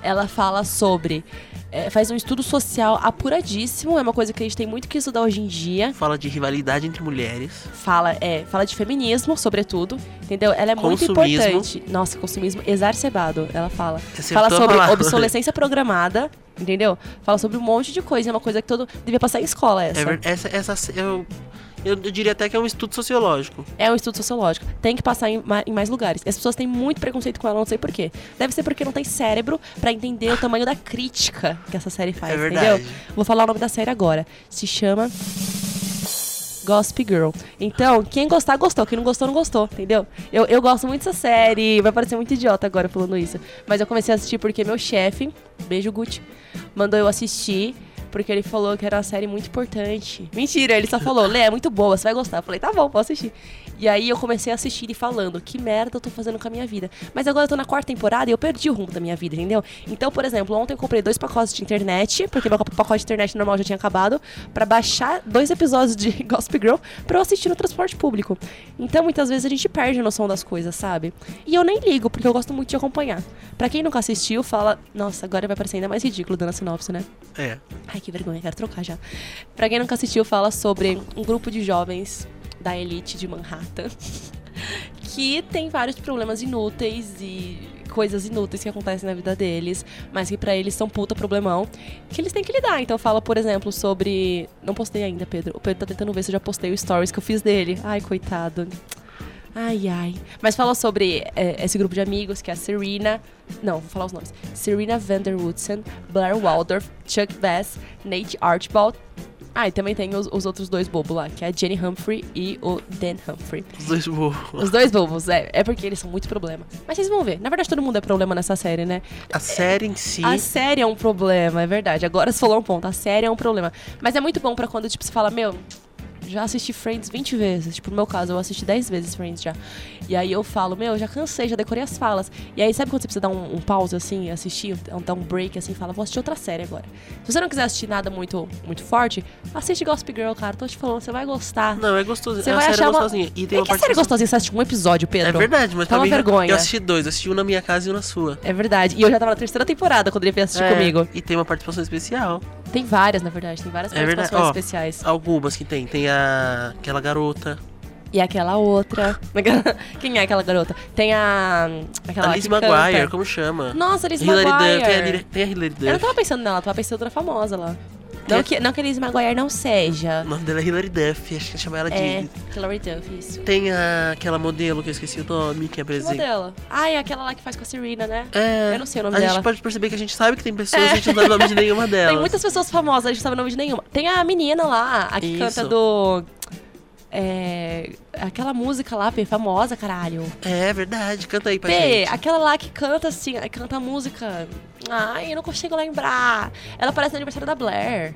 Ela fala sobre... é, faz um estudo social apuradíssimo. É uma coisa que a gente tem muito que estudar hoje em dia. Fala de rivalidade entre mulheres. Fala, é, fala de feminismo, sobretudo. Entendeu? Ela é muito Consumismo. importante. Nossa, consumismo exacerbado, ela fala. Fala sobre obsolescência programada, entendeu? Fala sobre um monte de coisa. É uma coisa que todo devia passar em escola, essa. É essa, essa, eu, eu, eu diria até que é um estudo sociológico. É um estudo sociológico. Tem que passar em, em mais lugares. As pessoas têm muito preconceito com ela, não sei porquê. Deve ser porque não tem cérebro pra entender o tamanho da crítica que essa série faz, É entendeu? Vou falar o nome da série agora. Se chama Gossip Girl. Então, quem gostar, gostou. Quem não gostou, não gostou, entendeu? Eu, eu gosto muito dessa série. Vai parecer muito idiota agora falando isso. Mas eu comecei a assistir porque meu chefe, beijo Gucci, mandou eu assistir. Porque ele falou que era uma série muito importante. Mentira, ele só falou, Lê, é muito boa, você vai gostar. Eu falei, tá bom, posso assistir. E aí eu comecei a assistir e falando, que merda eu tô fazendo com a minha vida. Mas agora eu tô na quarta temporada e eu perdi o rumo da minha vida, entendeu? Então, por exemplo, ontem eu comprei dois pacotes de internet, porque meu pacote de internet normal já tinha acabado, pra baixar dois episódios de (laughs) Gossip Girl pra eu assistir no transporte público. Então, muitas vezes a gente perde a noção das coisas, sabe? E eu nem ligo, porque eu gosto muito de acompanhar. Pra quem nunca assistiu, fala, nossa, agora vai parecer ainda mais ridículo dando a sinopse, né? É. Ai, que vergonha, quero trocar já. Pra quem nunca assistiu, fala sobre um grupo de jovens da elite de Manhattan (laughs) que tem vários problemas inúteis e coisas inúteis que acontecem na vida deles, mas que pra eles são puta problemão, que eles têm que lidar. Então fala, por exemplo, sobre. Não postei ainda, Pedro. O Pedro tá tentando ver se eu já postei o stories que eu fiz dele. Ai, coitado. Ai, ai. Mas fala sobre é, esse grupo de amigos, que é a Serena. Não, vou falar os nomes. Serena Vanderwoodsen, Blair Waldorf, Chuck Bass, Nate Archibald. Ah, e também tem os, os outros dois bobos lá, que é a Jenny Humphrey e o Dan Humphrey. Os dois burros. Os dois bobos, é, é porque eles são muito problema. Mas vocês vão ver. Na verdade, todo mundo é problema nessa série, né? A série em si. A série é um problema, é verdade. Agora você falou um ponto. A série é um problema. Mas é muito bom pra quando, tipo, você fala, meu, já assisti Friends 20 vezes. Tipo, no meu caso, eu assisti 10 vezes Friends já. E aí eu falo, meu, já cansei, já decorei as falas. E aí, sabe quando você precisa dar um, um pause, assim, assistir, um- dar um break, assim, fala, vou assistir outra série agora. Se você não quiser assistir nada muito, muito forte, assiste Gossip Girl, cara. Tô te falando, você vai gostar. Não, é gostoso. Você a vai série achar é uma... gostosinha. E tem é uma que a série participação- gostosinha, você assiste um episódio, Pedro. É verdade, mas Tá uma vergonha. eu assisti dois. Eu assisti um na minha casa e um na sua. É verdade. E eu já tava na terceira temporada quando ele veio assistir É, comigo. E tem uma participação especial. Tem várias, na verdade. Tem várias É participações Ó, especiais. Algumas que tem. Tem a aquela garota. E aquela outra. (laughs) Quem é aquela garota? Tem a. Aquela a Liz Maguire, canta. como chama? Nossa, Liz Maguire. Duff. Tem a, tem a Duff. Eu não tava pensando nela, tava pensando em outra famosa lá. Não que, não que a Liz Maguire não seja. O nome dela é Hilary Duff. Acho que chama ela de. É, Hilary Duff, isso. Tem a, aquela modelo que eu esqueci o nome, que Que apresenta. modelo? Ah, é aquela lá que faz com a Serena, né? É, Eu não sei o nome a dela. gente pode perceber que a gente sabe que tem pessoas, É. a gente não sabe o nome de nenhuma (laughs) delas. Tem muitas pessoas famosas, a gente não sabe o nome de nenhuma. Tem a menina lá, a que Isso. canta do. É. Aquela música lá, P, famosa, caralho. É verdade, canta aí pra P, gente. aquela lá que canta assim, canta a música. Ai, eu não consigo lembrar. Ela aparece no aniversário da Blair.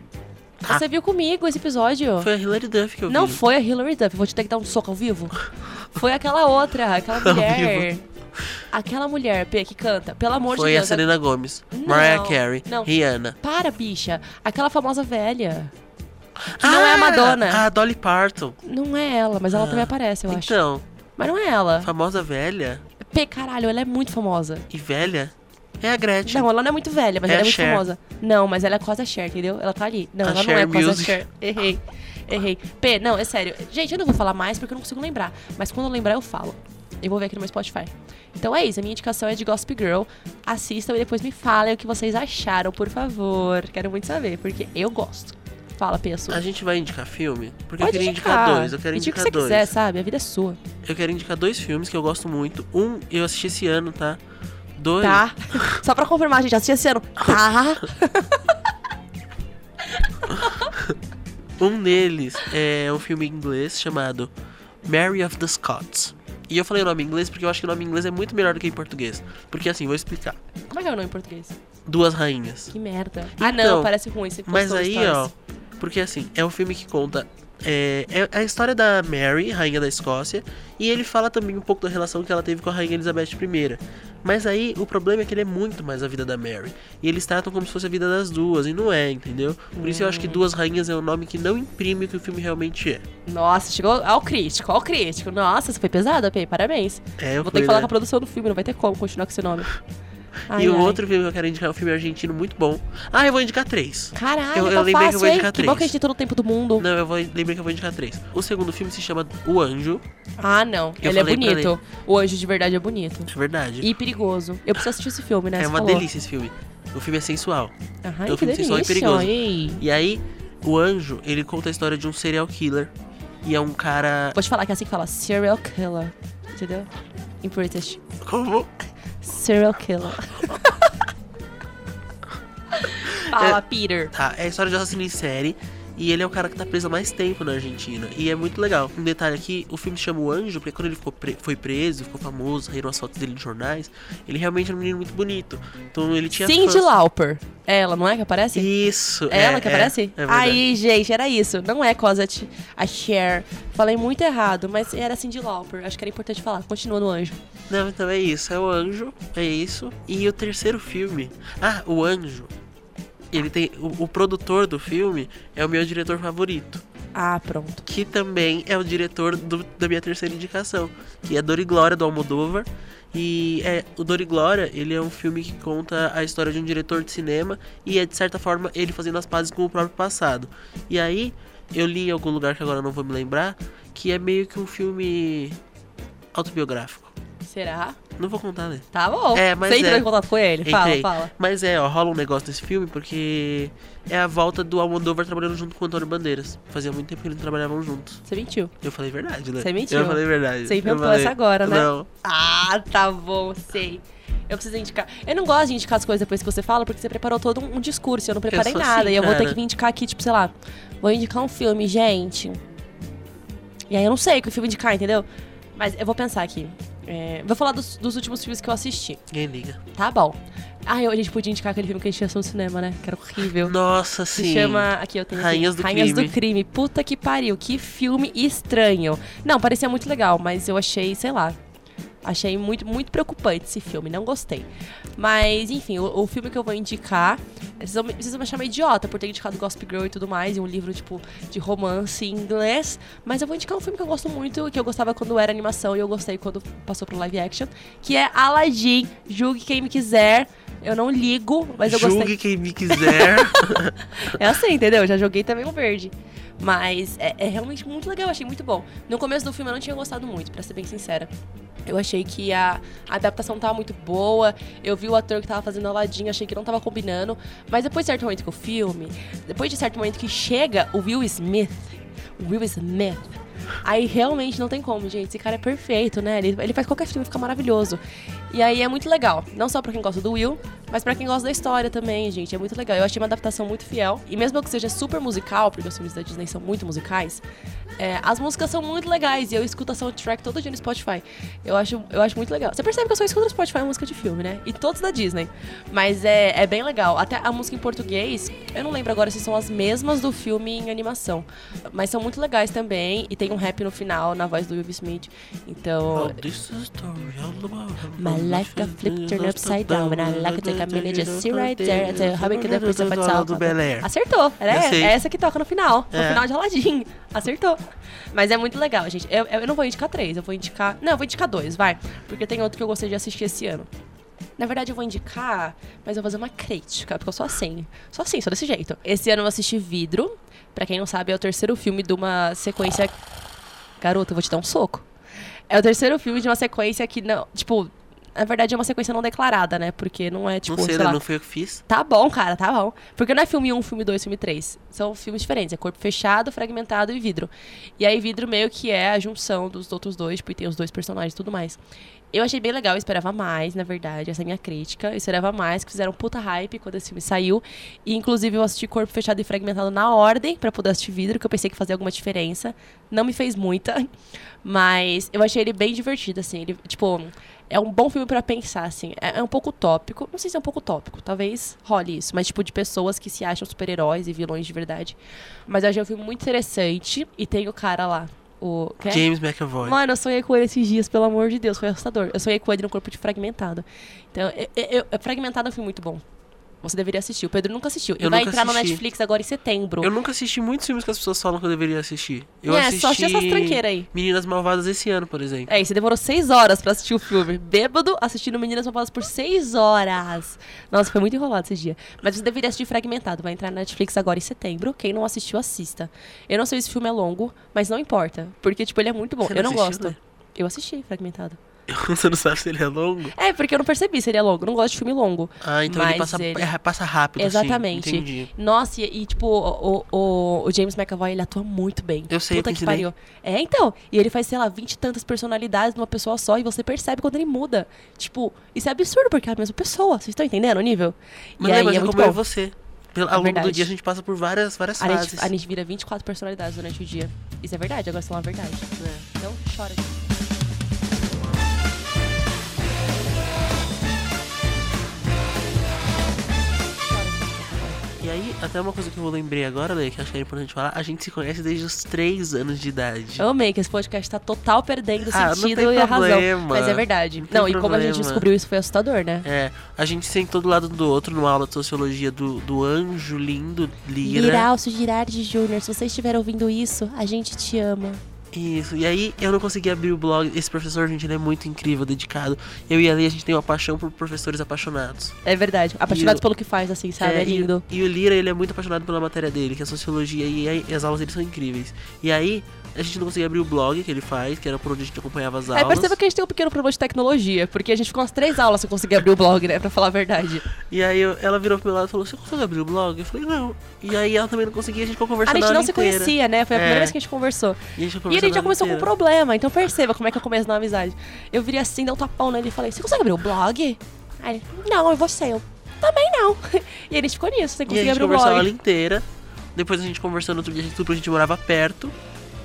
Ah. Você viu comigo esse episódio? Foi a Hilary Duff que eu Não vi. foi a Hilary Duff, vou te ter que dar um soco ao vivo. Foi aquela outra, aquela (laughs) mulher. Aquela mulher, P, que canta. Pelo amor Foi de a Deus. Selena Gomez, Não, Mariah Carey, não. Rihanna. Para, bicha. Aquela famosa velha. Não é a Madonna. A Dolly Parton. Não é ela, mas ela também aparece, eu acho. Então, Mas não é ela. famosa velha P, caralho, ela é muito famosa. e velha é a Gretchen. Não, ela não é muito velha, mas É ela é muito Cher. famosa. Não, mas ela é quase a Cher, entendeu? Ela tá ali. Não, A ela não Cher é quase Music. a Cher. Errei. Errei. P, não, é sério. Gente, eu não vou falar mais porque eu não consigo lembrar. Mas quando eu lembrar, eu falo. Eu vou ver aqui no meu Spotify. Então é isso, a minha indicação é de Gossip Girl. Assistam e depois me falem o que vocês acharam, por favor. Quero muito saber, porque eu gosto. Fala, pessoa. A gente vai indicar filme? Porque Pode eu queria indicar, dois. Eu quero Indica indicar que você dois. quiser, sabe? A vida é sua. Eu quero indicar dois filmes que eu gosto muito. Um, eu assisti esse ano, tá? Dois. Tá? (laughs) Só pra confirmar, gente, assisti esse ano. Tá? (laughs) Um deles é um filme em inglês chamado Mary of the Scots. E eu falei o nome em inglês porque eu acho que o nome em inglês é muito melhor do que em português. Porque assim, vou explicar. Como é que é o nome em português? Duas Rainhas. Que merda. ah, Então, não, parece ruim. Você Mas aí, stories. ó, porque assim, é um filme que conta. É, é a história da Mary, rainha da Escócia, e ele fala também um pouco da relação que ela teve com a rainha Elizabeth I. Mas aí o problema é que ele é muito mais a vida da Mary. E eles tratam como se fosse a vida das duas, e não é, entendeu? Por isso eu acho que Duas Rainhas é um nome que não imprime o que o filme realmente é. Nossa, chegou ao crítico, ao crítico. Nossa, foi pesada, Pei, parabéns. É, Vou fui, ter que falar né? com a produção do filme, não vai ter como continuar com esse nome. (laughs) Ai, E o ai. outro filme que eu quero indicar é um filme argentino muito bom. Ah, eu vou indicar três. Caralho, Eu- eu tá lembrei que fácil, eu vou hein? indicar Que bom três. que a gente todo o tempo do mundo. Não, eu vou, lembrei que eu vou indicar três. O segundo filme se chama O Anjo. Ah, não. Eu Ele é bonito. O anjo de verdade é bonito. É verdade. E perigoso. Eu preciso assistir esse filme, né? é Você uma falou. delícia esse filme. O filme é sensual. É um que filme sensual e perigoso. Ei. E aí, o anjo, ele conta a história de um serial killer. E é um cara. Vou te falar que é assim que fala serial killer. Entendeu? Em British. Como? Serial killer. Fala, Peter. Tá, é a história de assassino em série. E ele é o cara que tá preso há mais tempo na Argentina. E é muito legal. Um detalhe aqui, o filme se chama O Anjo, porque quando ele ficou pre- foi preso, ficou famoso, saíram as fotos dele em jornais, ele realmente era um menino muito bonito. Então ele tinha Cindy fãs. Lauper. É ela, não é que aparece? Isso. É ela que aparece? É. Aí, gente, era isso. Não é Cosette, a Cher. Falei muito errado, mas era Cindy Lauper. Acho que era importante falar. Continua no anjo. Não, então é isso. É o Anjo, é isso. E o terceiro filme. Ah, o Anjo. Ele tem. O, o produtor do filme é o meu diretor favorito. Ah, pronto. Que também é o diretor do- da minha terceira indicação. Que é Dor e Glória do Almodóvar. E é, o Dor e Glória, ele é um filme que conta a história de um diretor de cinema e é de certa forma ele fazendo as pazes com o próprio passado. E aí, eu li em algum lugar que agora não vou me lembrar, que é meio que um filme autobiográfico. Será? Não vou contar, né? Tá bom. É, mas Você entrou é. em contato com ele? Fala, Entrei. fala. Mas é, ó, rola um negócio nesse filme porque é a volta do Almodóvar trabalhando junto com o Antônio Bandeiras. Fazia muito tempo que eles trabalhavam juntos. Você mentiu. Eu falei verdade, né? Você mentiu. Eu falei verdade. Você Eu inventou falei- essa agora, né? Não. Ah, tá bom, sei. Eu preciso indicar. Eu não gosto de indicar as coisas depois que você fala, porque você preparou todo um, um discurso. Eu não preparei sou nada. assim, e eu vou ter cara. que indicar aqui, tipo, sei lá, vou indicar um filme, gente. E aí eu não sei que filme indicar, entendeu? Mas eu vou pensar aqui. É, vou falar dos, dos últimos filmes que eu assisti. Ninguém liga. Tá bom. Ah, a gente podia indicar aquele filme que a gente assistiu no cinema, né? Que era horrível. Nossa, Se sim. chama. Aqui eu tenho. aqui, Rainhas do Rainhas Crime. do Crime. Puta que pariu. Que filme estranho. Não, parecia muito legal, mas eu achei, sei lá. Achei muito, muito preocupante esse filme. Não gostei. Mas, enfim, o, o filme que eu vou indicar. Vocês vão, me- vocês vão me chamar idiota por ter indicado Gossip Girl e tudo mais. E um livro, tipo, de romance em inglês. Mas eu vou indicar um filme que eu gosto muito, que eu gostava quando era animação e eu gostei quando passou pro live action. Que é Aladdin. Julgue quem me quiser. Eu não ligo, mas eu Julgue gostei. quem me quiser. (laughs) É assim, entendeu? Já joguei também o verde. Mas é, é realmente muito legal, achei muito bom. No começo do filme eu não tinha gostado muito, pra ser bem sincera. Eu achei que a, a adaptação tava muito boa. Eu vi o ator que tava fazendo Aladdin, achei que não tava combinando. Mas depois de certo momento que o filme, depois de certo momento que chega o Will Smith, o Will Smith, aí realmente não tem como, gente. Esse cara é perfeito, né? Ele, ele faz qualquer filme ficar maravilhoso. E aí é muito legal. Não só pra quem gosta do Will, mas pra quem gosta da história também, gente. É muito legal. Eu achei uma adaptação muito fiel. E mesmo que seja super musical, porque os filmes da Disney são muito musicais, é, as músicas são muito legais. E eu escuto a soundtrack todo dia no Spotify. Eu acho, eu acho muito legal. Você percebe que eu só escuto no Spotify música de filme, né? E todos da Disney. Mas é, é bem legal. Até a música em português, eu não lembro agora se são as mesmas do filme em animação. Mas são muito legais também. E tem um rap no final, na voz do Will Smith. Então, Oh, this is story My life got flipped, turned upside down. And I like to take a minute, just sit right there could have put some talk. do Bel Air. Acertou. Era é essa que toca no final. No É. final de Aladdin. Acertou. Mas é muito legal, gente. Eu, eu não vou indicar três, eu vou indicar. Não, eu vou indicar dois, vai. Porque tem outro que eu gostei de assistir esse ano. Na verdade, eu vou indicar, mas eu vou fazer uma crítica, porque eu sou assim. Sou assim, sou desse jeito. Esse ano eu assisti Vidro. Pra quem não sabe, é o terceiro filme de uma sequência. Garota, eu vou te dar um soco. É o terceiro filme de uma sequência que não. Tipo, na verdade é uma sequência não declarada, né? Porque não é tipo. não sei, sei né? lá, Não foi eu que fiz. Tá bom, cara, tá bom. Porque não é filme 1, filme 2, filme 3. São filmes diferentes. É corpo fechado, fragmentado e vidro. E aí, vidro meio que é a junção dos outros dois, tipo, e tem os dois personagens e tudo mais. Eu achei bem legal, eu esperava mais, na verdade. Essa é a minha crítica. Eu esperava mais, que fizeram puta hype quando esse filme saiu. E, inclusive, eu assisti Corpo Fechado e Fragmentado na ordem, pra poder assistir vidro, que eu pensei que fazia alguma diferença. Não me fez muita. (laughs) Mas eu achei ele bem divertido, assim. Ele, tipo, É um bom filme pra pensar, assim. É, é um pouco tópico. Não sei se é um pouco tópico. Talvez role isso. Mas, tipo, de pessoas que se acham super-heróis e vilões de verdade. Mas eu achei um filme muito interessante. E tem o cara lá. O. é? James McAvoy. Mano, eu sonhei com ele esses dias, pelo amor de Deus, foi assustador. Eu sonhei com ele no corpo de fragmentado. Então, eu, eu, eu- fragmentado é um filme muito bom. Você deveria assistir. O Pedro nunca assistiu. E Eu vai nunca entrar no assisti. Netflix agora em setembro. Eu nunca assisti muitos filmes que as pessoas falam que eu deveria assistir. Eu é, assisti só assistir essas tranqueiras aí. Meninas Malvadas esse ano, por exemplo. É, e você demorou seis horas pra assistir o filme. Bêbado, assistindo Meninas Malvadas por seis horas. Nossa, foi muito enrolado esse dia. Mas você deveria assistir Fragmentado. Vai entrar na Netflix agora em setembro. Quem não assistiu, assista. Eu não sei se esse filme é longo, mas não importa. Porque, tipo, ele é muito bom. Você eu não assistiu, gosto. né? Eu assisti Fragmentado. (laughs) Você não sabe se ele é longo? É, porque eu não percebi se ele é longo. Eu não gosto de filme longo. Ah, então Mas ele passa, ele- é, passa rápido, assim. Exatamente. Entendi. Nossa, e, e, tipo, o, o, o James McAvoy, ele atua muito bem. Eu sei, eu Puta te que pariu. É, então. E ele faz, sei lá, vinte e tantas personalidades numa pessoa só e você percebe quando ele muda. Tipo, isso é absurdo porque é a mesma pessoa. Vocês estão entendendo o nível? Mas e aí lembra, é é como eu bom. você. Pelo- Ao longo do dia a gente passa por várias, várias A fases. gente, a gente vira 24 personalidades durante o dia. Isso é verdade, agora é uma verdade. É. Então, chora. E aí, até uma coisa que eu lembrei agora, Lê, que acho que é importante falar, a gente se conhece desde os 3 anos de idade. Eu amei que esse podcast tá total perdendo o Ah, sentido e a razão. Mas é verdade. Não Não, e como a gente descobriu isso foi assustador, né? É, a gente sentou do lado do outro numa aula de sociologia do, do anjo lindo Lira. Liralcio Girardi Júnior, se você estiver ouvindo isso, a gente te ama. Isso, e aí eu não consegui abrir o blog. Esse professor, gente, ele é muito incrível, dedicado. Eu e a Lê, a gente tem uma paixão por professores apaixonados. É verdade. Apaixonados E pelo que faz, assim, sabe? É, e- lindo. E, o Lira, ele é muito apaixonado pela matéria dele, que é sociologia, e, aí, as aulas dele são incríveis. E aí, a gente não conseguia abrir o blog que ele faz, que era por onde a gente acompanhava as Aí aulas. perceba que a gente tem um pequeno problema de tecnologia, porque a gente ficou umas três aulas sem conseguir abrir o blog, né? Pra falar a verdade. E aí eu- ela virou pro meu lado e falou: Você consegue abrir o blog? Eu falei: Não. E aí ela também não conseguia, a gente ficou A conversando gente a não aula se inteira. conhecia, né? Foi a primeira É. vez que a gente conversou. E a gente, E a gente já começou com um problema. então perceba como é que eu começo na amizade. Eu virei assim, dei um tapão nele e falei, você consegue abrir o blog? Aí ele, não, eu vou ser. Eu, também não. E a gente ficou nisso, sem E a conseguir gente abrir o conversou a aula blog. inteira. Depois a gente conversando outro dia, a gente, tudo, a gente morava perto.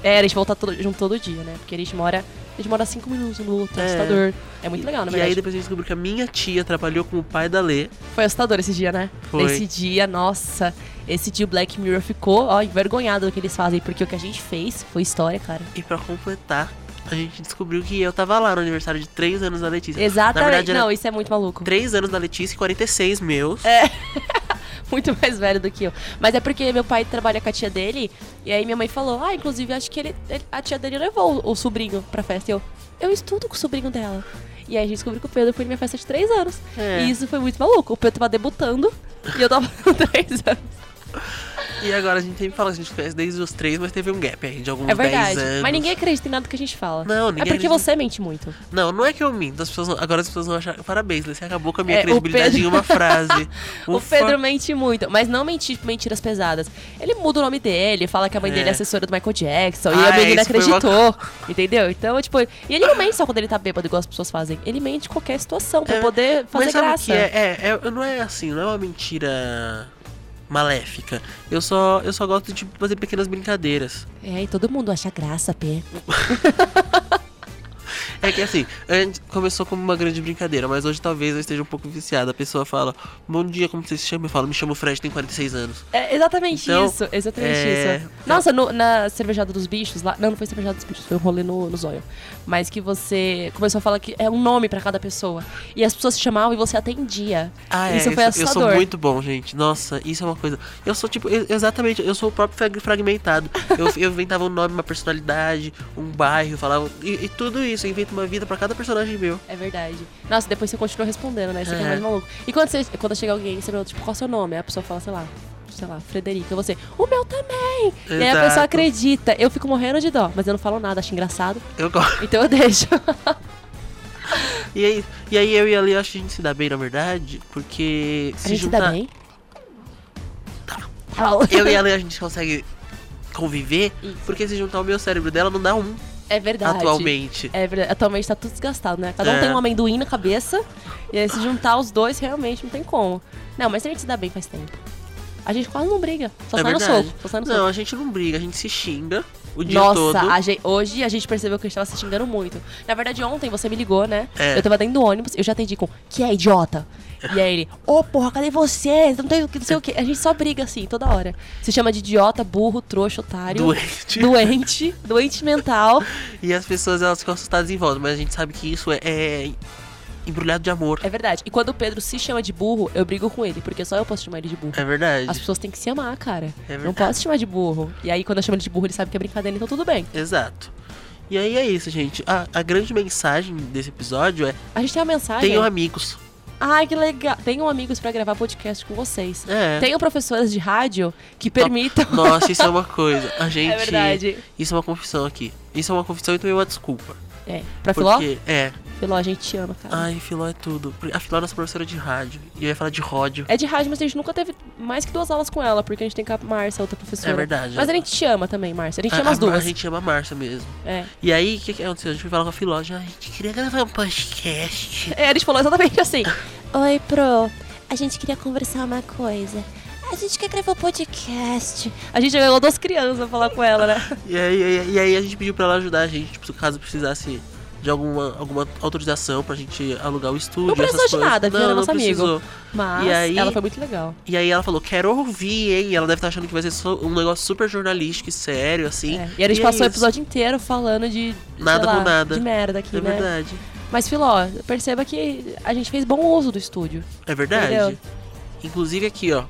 É, a gente volta todo, junto todo dia, né? Porque a gente mora. A gente mora cinco minutos do outro, é É. assustador. É muito legal, na e aí depois a gente descobriu que a minha tia trabalhou com o pai da Lê. Foi assustador esse dia, né? Foi. Esse dia, nossa. Esse dia o Black Mirror ficou, ó, envergonhado do que eles fazem, porque o que a gente fez foi história, cara. E pra completar, a gente descobriu que eu tava lá no aniversário de 3 anos da Letícia. Exatamente. Na verdade, Não, isso é muito maluco. 3 anos da Letícia e 46 meus. É. (laughs) (laughs) muito mais velho do que eu. Mas é porque meu pai trabalha com a tia dele, e aí minha mãe falou, ah, inclusive acho que ele, a tia dele levou o, o sobrinho pra festa. E eu, eu estudo com o sobrinho dela. E aí a gente descobriu que o Pedro foi na minha festa de três anos. É. E isso foi muito maluco. O Pedro tava debutando e eu tava (laughs) com três anos. E agora a gente sempre fala que a gente conhece desde os 3, mas teve um gap aí de alguns É 10 verdade. anos. Mas ninguém acredita em nada que a gente fala. Não, ninguém É porque acredita. você mente muito. Não, não é que eu minto. As pessoas Agora as pessoas vão achar. Parabéns, você acabou com a minha É, credibilidade Pedro- em uma (laughs) frase. O. Pedro mente muito, mas não mente tipo, mentiras pesadas. Ele muda o nome dele, fala que a mãe É. dele é assessora do Michael Jackson, e Ah, a menina isso foi uma- acreditou. Entendeu? Então, tipo, e ele não mente só quando ele tá bêbado, igual as pessoas fazem. Ele mente qualquer situação pra É, poder fazer Mas graça. é? É, é? Não é assim, não é uma mentira maléfica. Eu só, eu só gosto de fazer pequenas brincadeiras. É, e todo mundo acha graça, P. (laughs) É que assim, antes começou como uma grande brincadeira, mas hoje talvez eu esteja um pouco viciada. A pessoa fala, bom dia, como você se chama? Eu falo, me chamo Fred, tem 46 anos. É exatamente Então, isso, exatamente é- isso. Nossa, no- na cervejada dos bichos lá. Não, não foi cervejada dos bichos, foi um rolê no, no zóio. Mas que você começou a falar que é um nome pra cada pessoa. E as pessoas te chamavam e você atendia. Ah, é, isso foi eu, sou- eu assustador. sou muito bom, gente. Nossa, isso é uma coisa. Eu sou tipo, eu- exatamente, eu sou o próprio frag- fragmentado. eu, eu inventava um nome, uma personalidade, um bairro, falava. E, e tudo isso, eu invento uma vida pra cada personagem meu. É verdade. Nossa, depois você continua respondendo, né? Isso aqui é É. mais maluco. E quando, você, quando chega alguém, você pergunta, tipo, qual é o seu nome? Aí a pessoa fala, sei lá, sei lá, Frederica. Você, o meu também! E aí a Exato. pessoa acredita. Eu fico morrendo de dó, mas eu não falo nada, acho engraçado. Eu gosto. Então eu deixo. (laughs) E aí, e aí eu e a Lia, acho que a gente se dá bem, na verdade, porque a se gente se juntar. dá bem? Tá. Eu e a Lia, a gente consegue conviver, Isso. porque se juntar o meu cérebro dela, não dá um É verdade. atualmente. É verdade. Atualmente tá tudo desgastado, né? Cada um É. tem um amendoim na cabeça. E aí se juntar os dois, realmente não tem como. Não, mas a gente se dá bem faz tempo. A gente quase não briga. Só é sai no verdade. soco. Só sai no Não, soco. a gente não briga, a gente se xinga o dia Nossa, todo. a gente- hoje a gente percebeu que a gente tava se xingando muito. Na verdade, ontem você me ligou, né? É. Eu tava dentro do ônibus, eu já atendi com, que é idiota? (laughs) E aí ele, ô porra, cadê você? Não tem não sei o quê. A gente só briga assim, toda hora. Se chama de idiota, burro, trouxa, otário. Doente. Doente, doente mental. (laughs) E as pessoas elas ficam assustadas em volta, mas a gente sabe que isso é, é embrulhado de amor. É verdade. E quando o Pedro se chama de burro, eu brigo com ele, porque só eu posso chamar ele de burro. É verdade. As pessoas têm que se amar, cara. É não verdade. posso chamar de burro. E aí, quando eu chamo ele de burro, ele sabe que é brincadeira, então tudo bem. Exato. E aí é isso, gente. A, a grande mensagem desse episódio é: A gente tem uma mensagem. tenham amigos. Ai, que legal. Tenham amigos pra gravar podcast com vocês. É. Tenham professoras de rádio que permitam. Nossa, isso é uma coisa. A (laughs) gente. É verdade. Isso é uma confissão aqui. Isso é uma confissão e também uma desculpa. É. Pra Filó? Porque, é. Filó, a gente te ama, cara. Ai, Filó é tudo. A Filó é nossa professora de rádio. E eu ia falar de ródio. É de rádio, mas a gente nunca teve mais que duas aulas com ela, porque a gente tem com a Márcia, outra professora. É verdade. Mas a gente te ama também, Márcia. A gente A- ama as duas. A gente chama a Márcia mesmo. É. E aí, o que, que aconteceu? A gente foi falar com a Filó. já, A gente queria gravar um podcast. É, a gente falou exatamente assim. (laughs) Oi, Pro. A gente queria conversar uma coisa. A gente quer gravar um podcast. A gente ganhou duas crianças pra falar com ela, né? (laughs) E aí, e, e aí a gente pediu pra ela ajudar a gente, tipo, caso precisasse de alguma, alguma autorização pra gente alugar o estúdio. Não precisou essas de coisas. nada, não, não nosso amigo. precisou. Mas E aí- ela foi muito legal. E aí ela falou, quero ouvir, hein? E ela deve estar achando que vai ser um negócio super jornalístico e sério, assim. É. E a gente é passou o isso. episódio inteiro falando de. Nada lá, com nada. De merda aqui, É né? verdade. Mas, Filó, perceba que a gente fez bom uso do estúdio. É verdade. Entendeu? Inclusive aqui, ó.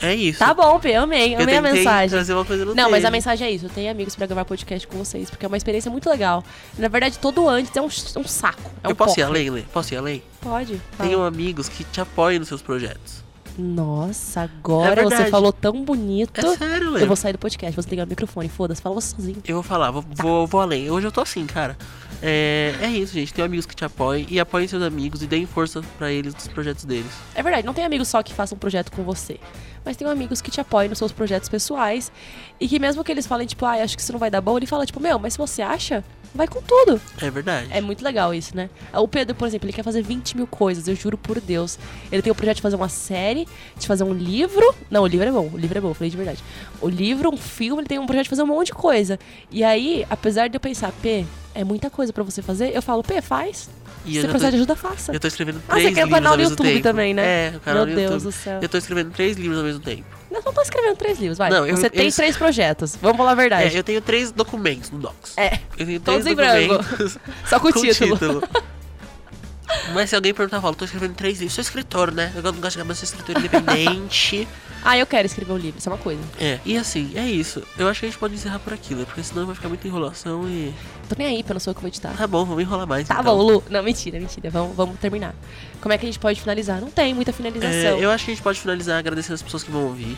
É isso. Tá bom, Pê, amei. Eu Amei a mensagem. trazer uma coisa no Não, mas a mensagem é isso. Eu tenho amigos pra gravar podcast com vocês, porque é uma experiência muito legal. Na verdade, todo antes é um, um saco. É um Eu posso ir além, Lê? Posso ir além? Pode. fala. Tenham amigos que te apoiem nos seus projetos. Nossa, É agora você verdade. falou tão bonito. É sério, Lê. eu vou sair do podcast, vou ligar o microfone. Foda-se, fala você sozinho. Eu vou falar, vou, vou, vou além. Hoje eu tô assim, cara. É, é isso, gente. Tem amigos que te apoiem e apoiem seus amigos e deem força pra eles nos projetos deles. É verdade, não tem amigos só que façam um projeto com você. Mas tem amigos que te apoiam nos seus projetos pessoais. E que mesmo que eles falem, tipo, ah, acho que isso não vai dar bom, ele fala, tipo, meu, mas se você acha, vai com tudo. É verdade. É muito legal isso, né? O Pedro, por exemplo, ele quer fazer 20 mil coisas, eu juro por Deus. Ele tem o projeto de fazer uma série, de fazer um livro. Não, o livro é bom, o livro é bom, falei de verdade. O livro, um filme, ele tem um projeto de fazer um monte de coisa. E aí, apesar de eu pensar, P, é muita coisa pra você fazer, eu falo, P, faz. E Se eu precisar tô, de ajuda, faça. eu tô escrevendo Ah, três você quer o livros canal no YouTube tempo. também, né? É, o canal Meu no Deus do céu. Eu tô escrevendo três livros ao mesmo tempo. Eu não tô escrevendo três livros, vai. Não, eu- você tem eu- três projetos. Vamos falar a verdade. É, eu tenho três documentos no Docs. É, Eu tenho Todos três em branco. (laughs) só com o (laughs) com título. título. Mas se alguém perguntar, eu falo, tô escrevendo três livros. Sou escritor, né? Eu não gosto de mas sou escritor independente. (laughs) Ah, eu quero escrever um livro, isso é uma coisa. é, e assim, é isso. Eu acho que a gente pode encerrar por aquilo, porque senão vai ficar muita enrolação e. Tô nem aí, pra não sou eu que vou editar. Tá bom, vamos enrolar mais. Tá então. bom, Lu. Não, mentira, mentira. Vamos, vamos terminar. Como é que a gente pode finalizar? Não tem muita finalização. É, eu acho que a gente pode finalizar agradecendo as pessoas que vão ouvir.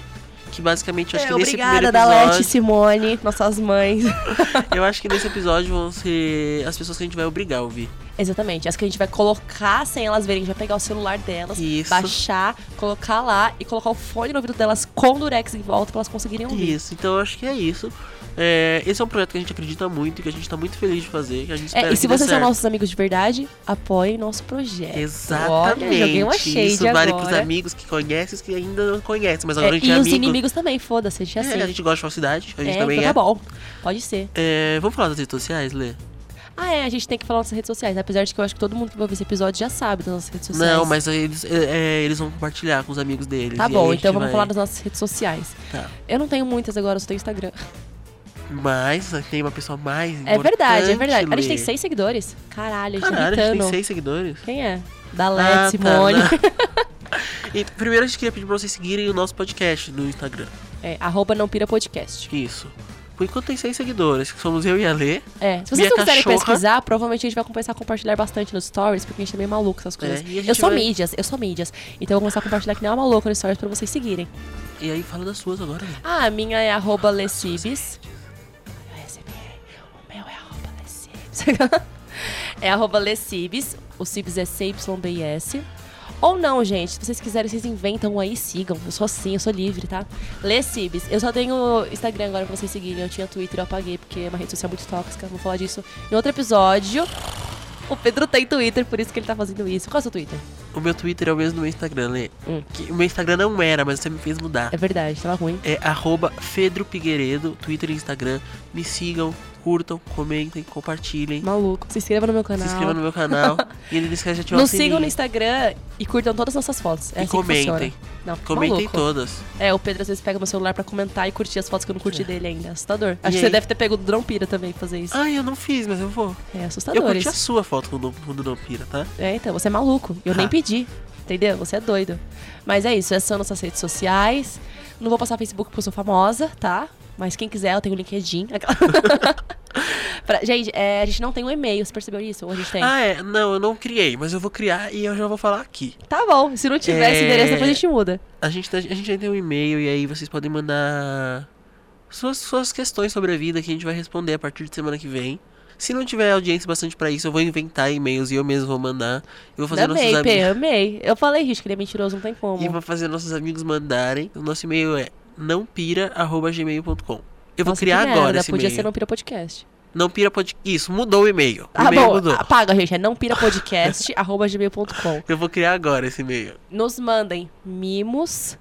Que basicamente eu acho É, que nesse obrigada, primeiro Dalete e episódio. Simone, nossas mães. (laughs) Eu acho que nesse (laughs) episódio vão ser as pessoas que a gente vai obrigar a ouvir. Exatamente. As que a gente vai colocar sem elas verem. A gente vai pegar o celular delas, Isso. baixar, colocar lá e colocar o fone no ouvido delas com o Durex em volta pra elas conseguirem ouvir. Isso, então eu acho que é isso. É, esse é um projeto que a gente acredita muito e que a gente tá muito feliz de fazer. Que a gente espera É, e se vocês são nossos amigos de verdade, apoiem nosso projeto. Exatamente. Olha, joguei uma shade Isso vale pros agora. amigos que conhecem e os que ainda não conhecem, mas É, agora a gente e é os amigo. inimigos também, foda-se, a gente é assim. É, a gente gosta de falsidade, a gente É, também então é. tá bom. Pode ser. É, Vamos falar das redes sociais, Lê? Ah, é, a gente tem que falar nas redes sociais. Apesar de que eu acho que todo mundo que vai ver esse episódio já sabe das nossas redes sociais. Não, mas eles, é, é, eles vão compartilhar com os amigos deles. Tá bom, então vamos vai- falar das nossas redes sociais. Tá. Eu não tenho muitas agora, eu só tenho Instagram. Mas tem uma pessoa mais É verdade, é verdade. A gente tem Lê. seis seguidores. Caralho, a gente Caralho, tá a gente tem seis seguidores. Quem é? Dalete, Ah, tá, Simone. não. (laughs) E primeiro a gente queria pedir pra vocês seguirem o nosso podcast no Instagram. É, arroba não pira podcast. Isso. Por enquanto tem seis seguidores, que somos eu e a Lê. É, se vocês não quiserem cachorra. pesquisar, provavelmente a gente vai começar a compartilhar bastante nos stories, porque a gente é meio maluco essas coisas. É, a gente eu sou vai- mídias, eu sou mídias. Então eu vou começar a compartilhar que nem uma maluca nos stories pra vocês seguirem. E aí fala das suas agora, Lê. Ah, a minha é arroba Lecibes. O meu é arroba Lecibes. (laughs) é arroba Lecibes. O Cibes é C-Y-B-S. Ou não, gente. Se vocês quiserem, vocês inventam aí, sigam. Eu sou assim, eu sou livre, tá? Lecibes. Eu só tenho Instagram agora pra vocês seguirem. Eu tinha Twitter, eu apaguei, porque é uma rede social muito tóxica. Vou falar disso em outro episódio. O Pedro tem Twitter, por isso que ele tá fazendo isso. Qual é o seu Twitter? O meu Twitter é o mesmo do meu Instagram, Lê. Hum. O meu Instagram não era, mas você me fez mudar. É verdade, tava ruim. É arroba Fedro Figueiredo, Twitter e Instagram. Me sigam, curtam, comentem, compartilhem. Maluco. Se inscreva no meu canal. Se inscrevam no meu canal. (laughs) e ele esquece de ativar o Nos sininho. sigam no Instagram e curtam todas as nossas fotos. É E assim comentem. Não, Comentem maluco. todas. É, o Pedro às vezes pega meu celular pra comentar e curtir as fotos que eu não curti dele ainda. É assustador. Acho que aí? você deve ter pego do Drão Pira também fazer isso. Ai, eu não fiz, mas eu vou. É Eu assustador curti isso. a sua foto quando, quando não pira, tá? É, então, você é maluco. Eu nem Ah. (laughs) pedi. Entendeu? Você é doido. Mas é isso, essas são nossas redes sociais. Não vou passar Facebook porque eu sou famosa, tá? Mas quem quiser, eu tenho o LinkedIn. (laughs) Pra- gente, é, a gente não tem um e-mail, você percebeu isso? Ou a gente tem? Ah, é. Não, eu não criei, mas eu vou criar e eu já vou falar aqui. Tá bom, se não tiver esse É. endereço, depois a gente muda. A gente, a gente já tem um e-mail e aí vocês podem mandar suas, suas questões sobre a vida que a gente vai responder a partir de semana que vem. Se não tiver audiência bastante pra isso, eu vou inventar e-mails e eu mesmo vou mandar. Eu vou fazer nossos amei, P, amigos. amei. Eu falei, Rich, que ele é mentiroso, não tem como. E vou fazer nossos amigos mandarem. O nosso e-mail é nãopira.gmail.com. Eu vou Nossa, criar que agora merda, esse podia e-mail. ser Não Pira Podcast. Não pira podcast. Isso, mudou o e-mail. O Ah, e-mail bom, mudou. apaga, gente. É não podcast, (laughs) arroba gmail.com. Eu vou criar agora esse e-mail. Nos mandem mimos,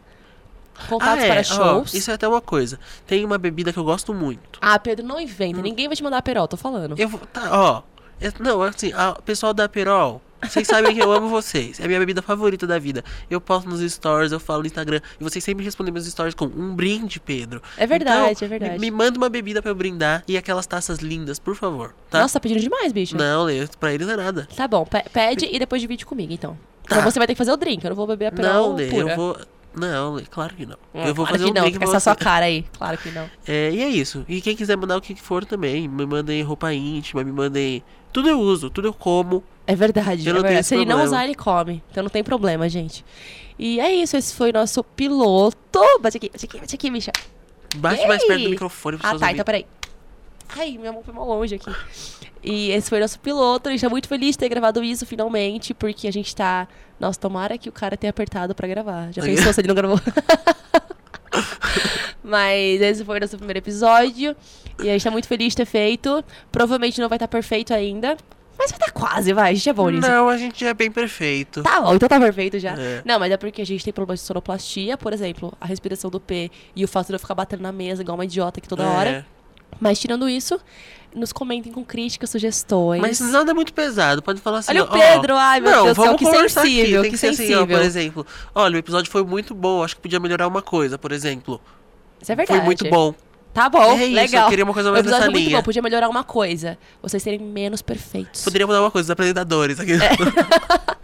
contatos ah, é, para ó, shows. isso é até uma coisa. Tem uma bebida que eu gosto muito. Ah, Pedro, não inventa. Ninguém vai te mandar perol, tô falando. Eu vou. Tá, ó. não, assim, a- o pessoal da Perol. Vocês sabem que eu amo vocês. É a minha bebida favorita da vida. Eu posto nos stories, eu falo no Instagram. E vocês sempre respondem meus stories com um brinde, Pedro. É verdade, Então, é verdade. Me, me manda uma bebida pra eu brindar e aquelas taças lindas, por favor. Tá? Nossa, tá pedindo demais, bicho. Não, Lê, pra eles não é nada. Tá bom, pe- pede e depois divide comigo, então. Tá. Então você vai ter que fazer o drink, eu não vou beber a perol Não, Lê, pura. eu vou. Não, Lê, claro que não. Hum, eu vou claro fazer que um não, drink essa sua cara aí. Claro que não. É, e é isso. E quem quiser mandar o que for também, me mandem roupa íntima, me mandem. Tudo eu uso, tudo eu como. É verdade, é verdade. Se ele não usar, ele come. Então não tem problema, gente. E é isso, esse foi nosso piloto. Bate aqui, bate aqui, bate aqui, bicha. Bate mais perto do Ei! microfone pra Ah, tá, então peraí. Ai, minha mão foi mal longe aqui. E esse foi nosso piloto. A gente tá muito feliz de ter gravado isso finalmente, porque a gente tá. Nossa, tomara que o cara tenha apertado pra gravar. Já (laughs) pensou se ele não gravou? (laughs) Mas esse foi o nosso primeiro episódio. E a gente tá muito feliz de ter feito. Provavelmente não vai estar perfeito ainda. Mas vai estar quase, vai. A gente é bom nisso. Não, a gente é bem perfeito. Tá bom, então tá perfeito já. É. Não, mas é porque a gente tem problemas de sonoplastia, por exemplo, a respiração do P e o fato de eu ficar batendo na mesa igual uma idiota aqui toda É. hora. Mas tirando isso, nos comentem com críticas, sugestões. Mas nada muito pesado, pode falar assim. Olha o ó, Pedro, ai, meu não, Deus do céu, vamos que conversar aqui, sensível, tem que ser assim, ó, sensível. por exemplo, olha, o episódio foi muito bom, acho que podia melhorar uma coisa, por exemplo. Isso é verdade. Foi muito bom. Tá bom, É isso, legal. eu queria uma coisa mais nessa muito linha. bom, podia melhorar uma coisa. Vocês serem menos perfeitos. Poderia mudar uma coisa, os apresentadores aqui. É. (laughs)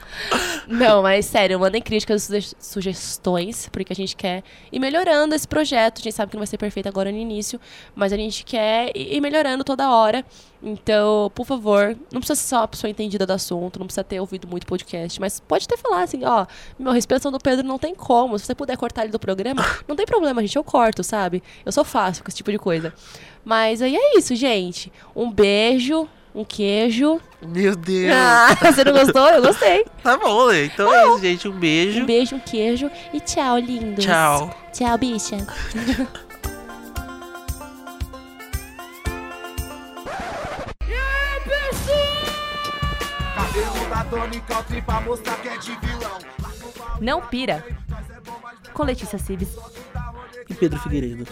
Não, mas sério, mandem críticas e suge- sugestões, porque a gente quer ir melhorando esse projeto. A gente sabe que não vai ser perfeito agora no início, mas a gente quer ir melhorando toda hora. Então, por favor, não precisa ser só uma pessoa entendida do assunto, não precisa ter ouvido muito podcast, mas pode até falar assim, ó, meu, a respiração do Pedro não tem como. Se você puder cortar ele do programa, (laughs) não tem problema, gente, eu corto, sabe? Eu sou fácil com esse tipo de coisa. Mas aí é isso, gente. Um beijo, um queijo. Meu Deus. (laughs) Ah, você não gostou? Eu gostei. Tá bom, Lê. Então é isso, gente. Um beijo. Um beijo, um queijo e tchau, lindos. Tchau. Tchau, bicha. (laughs) Não pira. Com Letícia Cibes. E Pedro Figueiredo.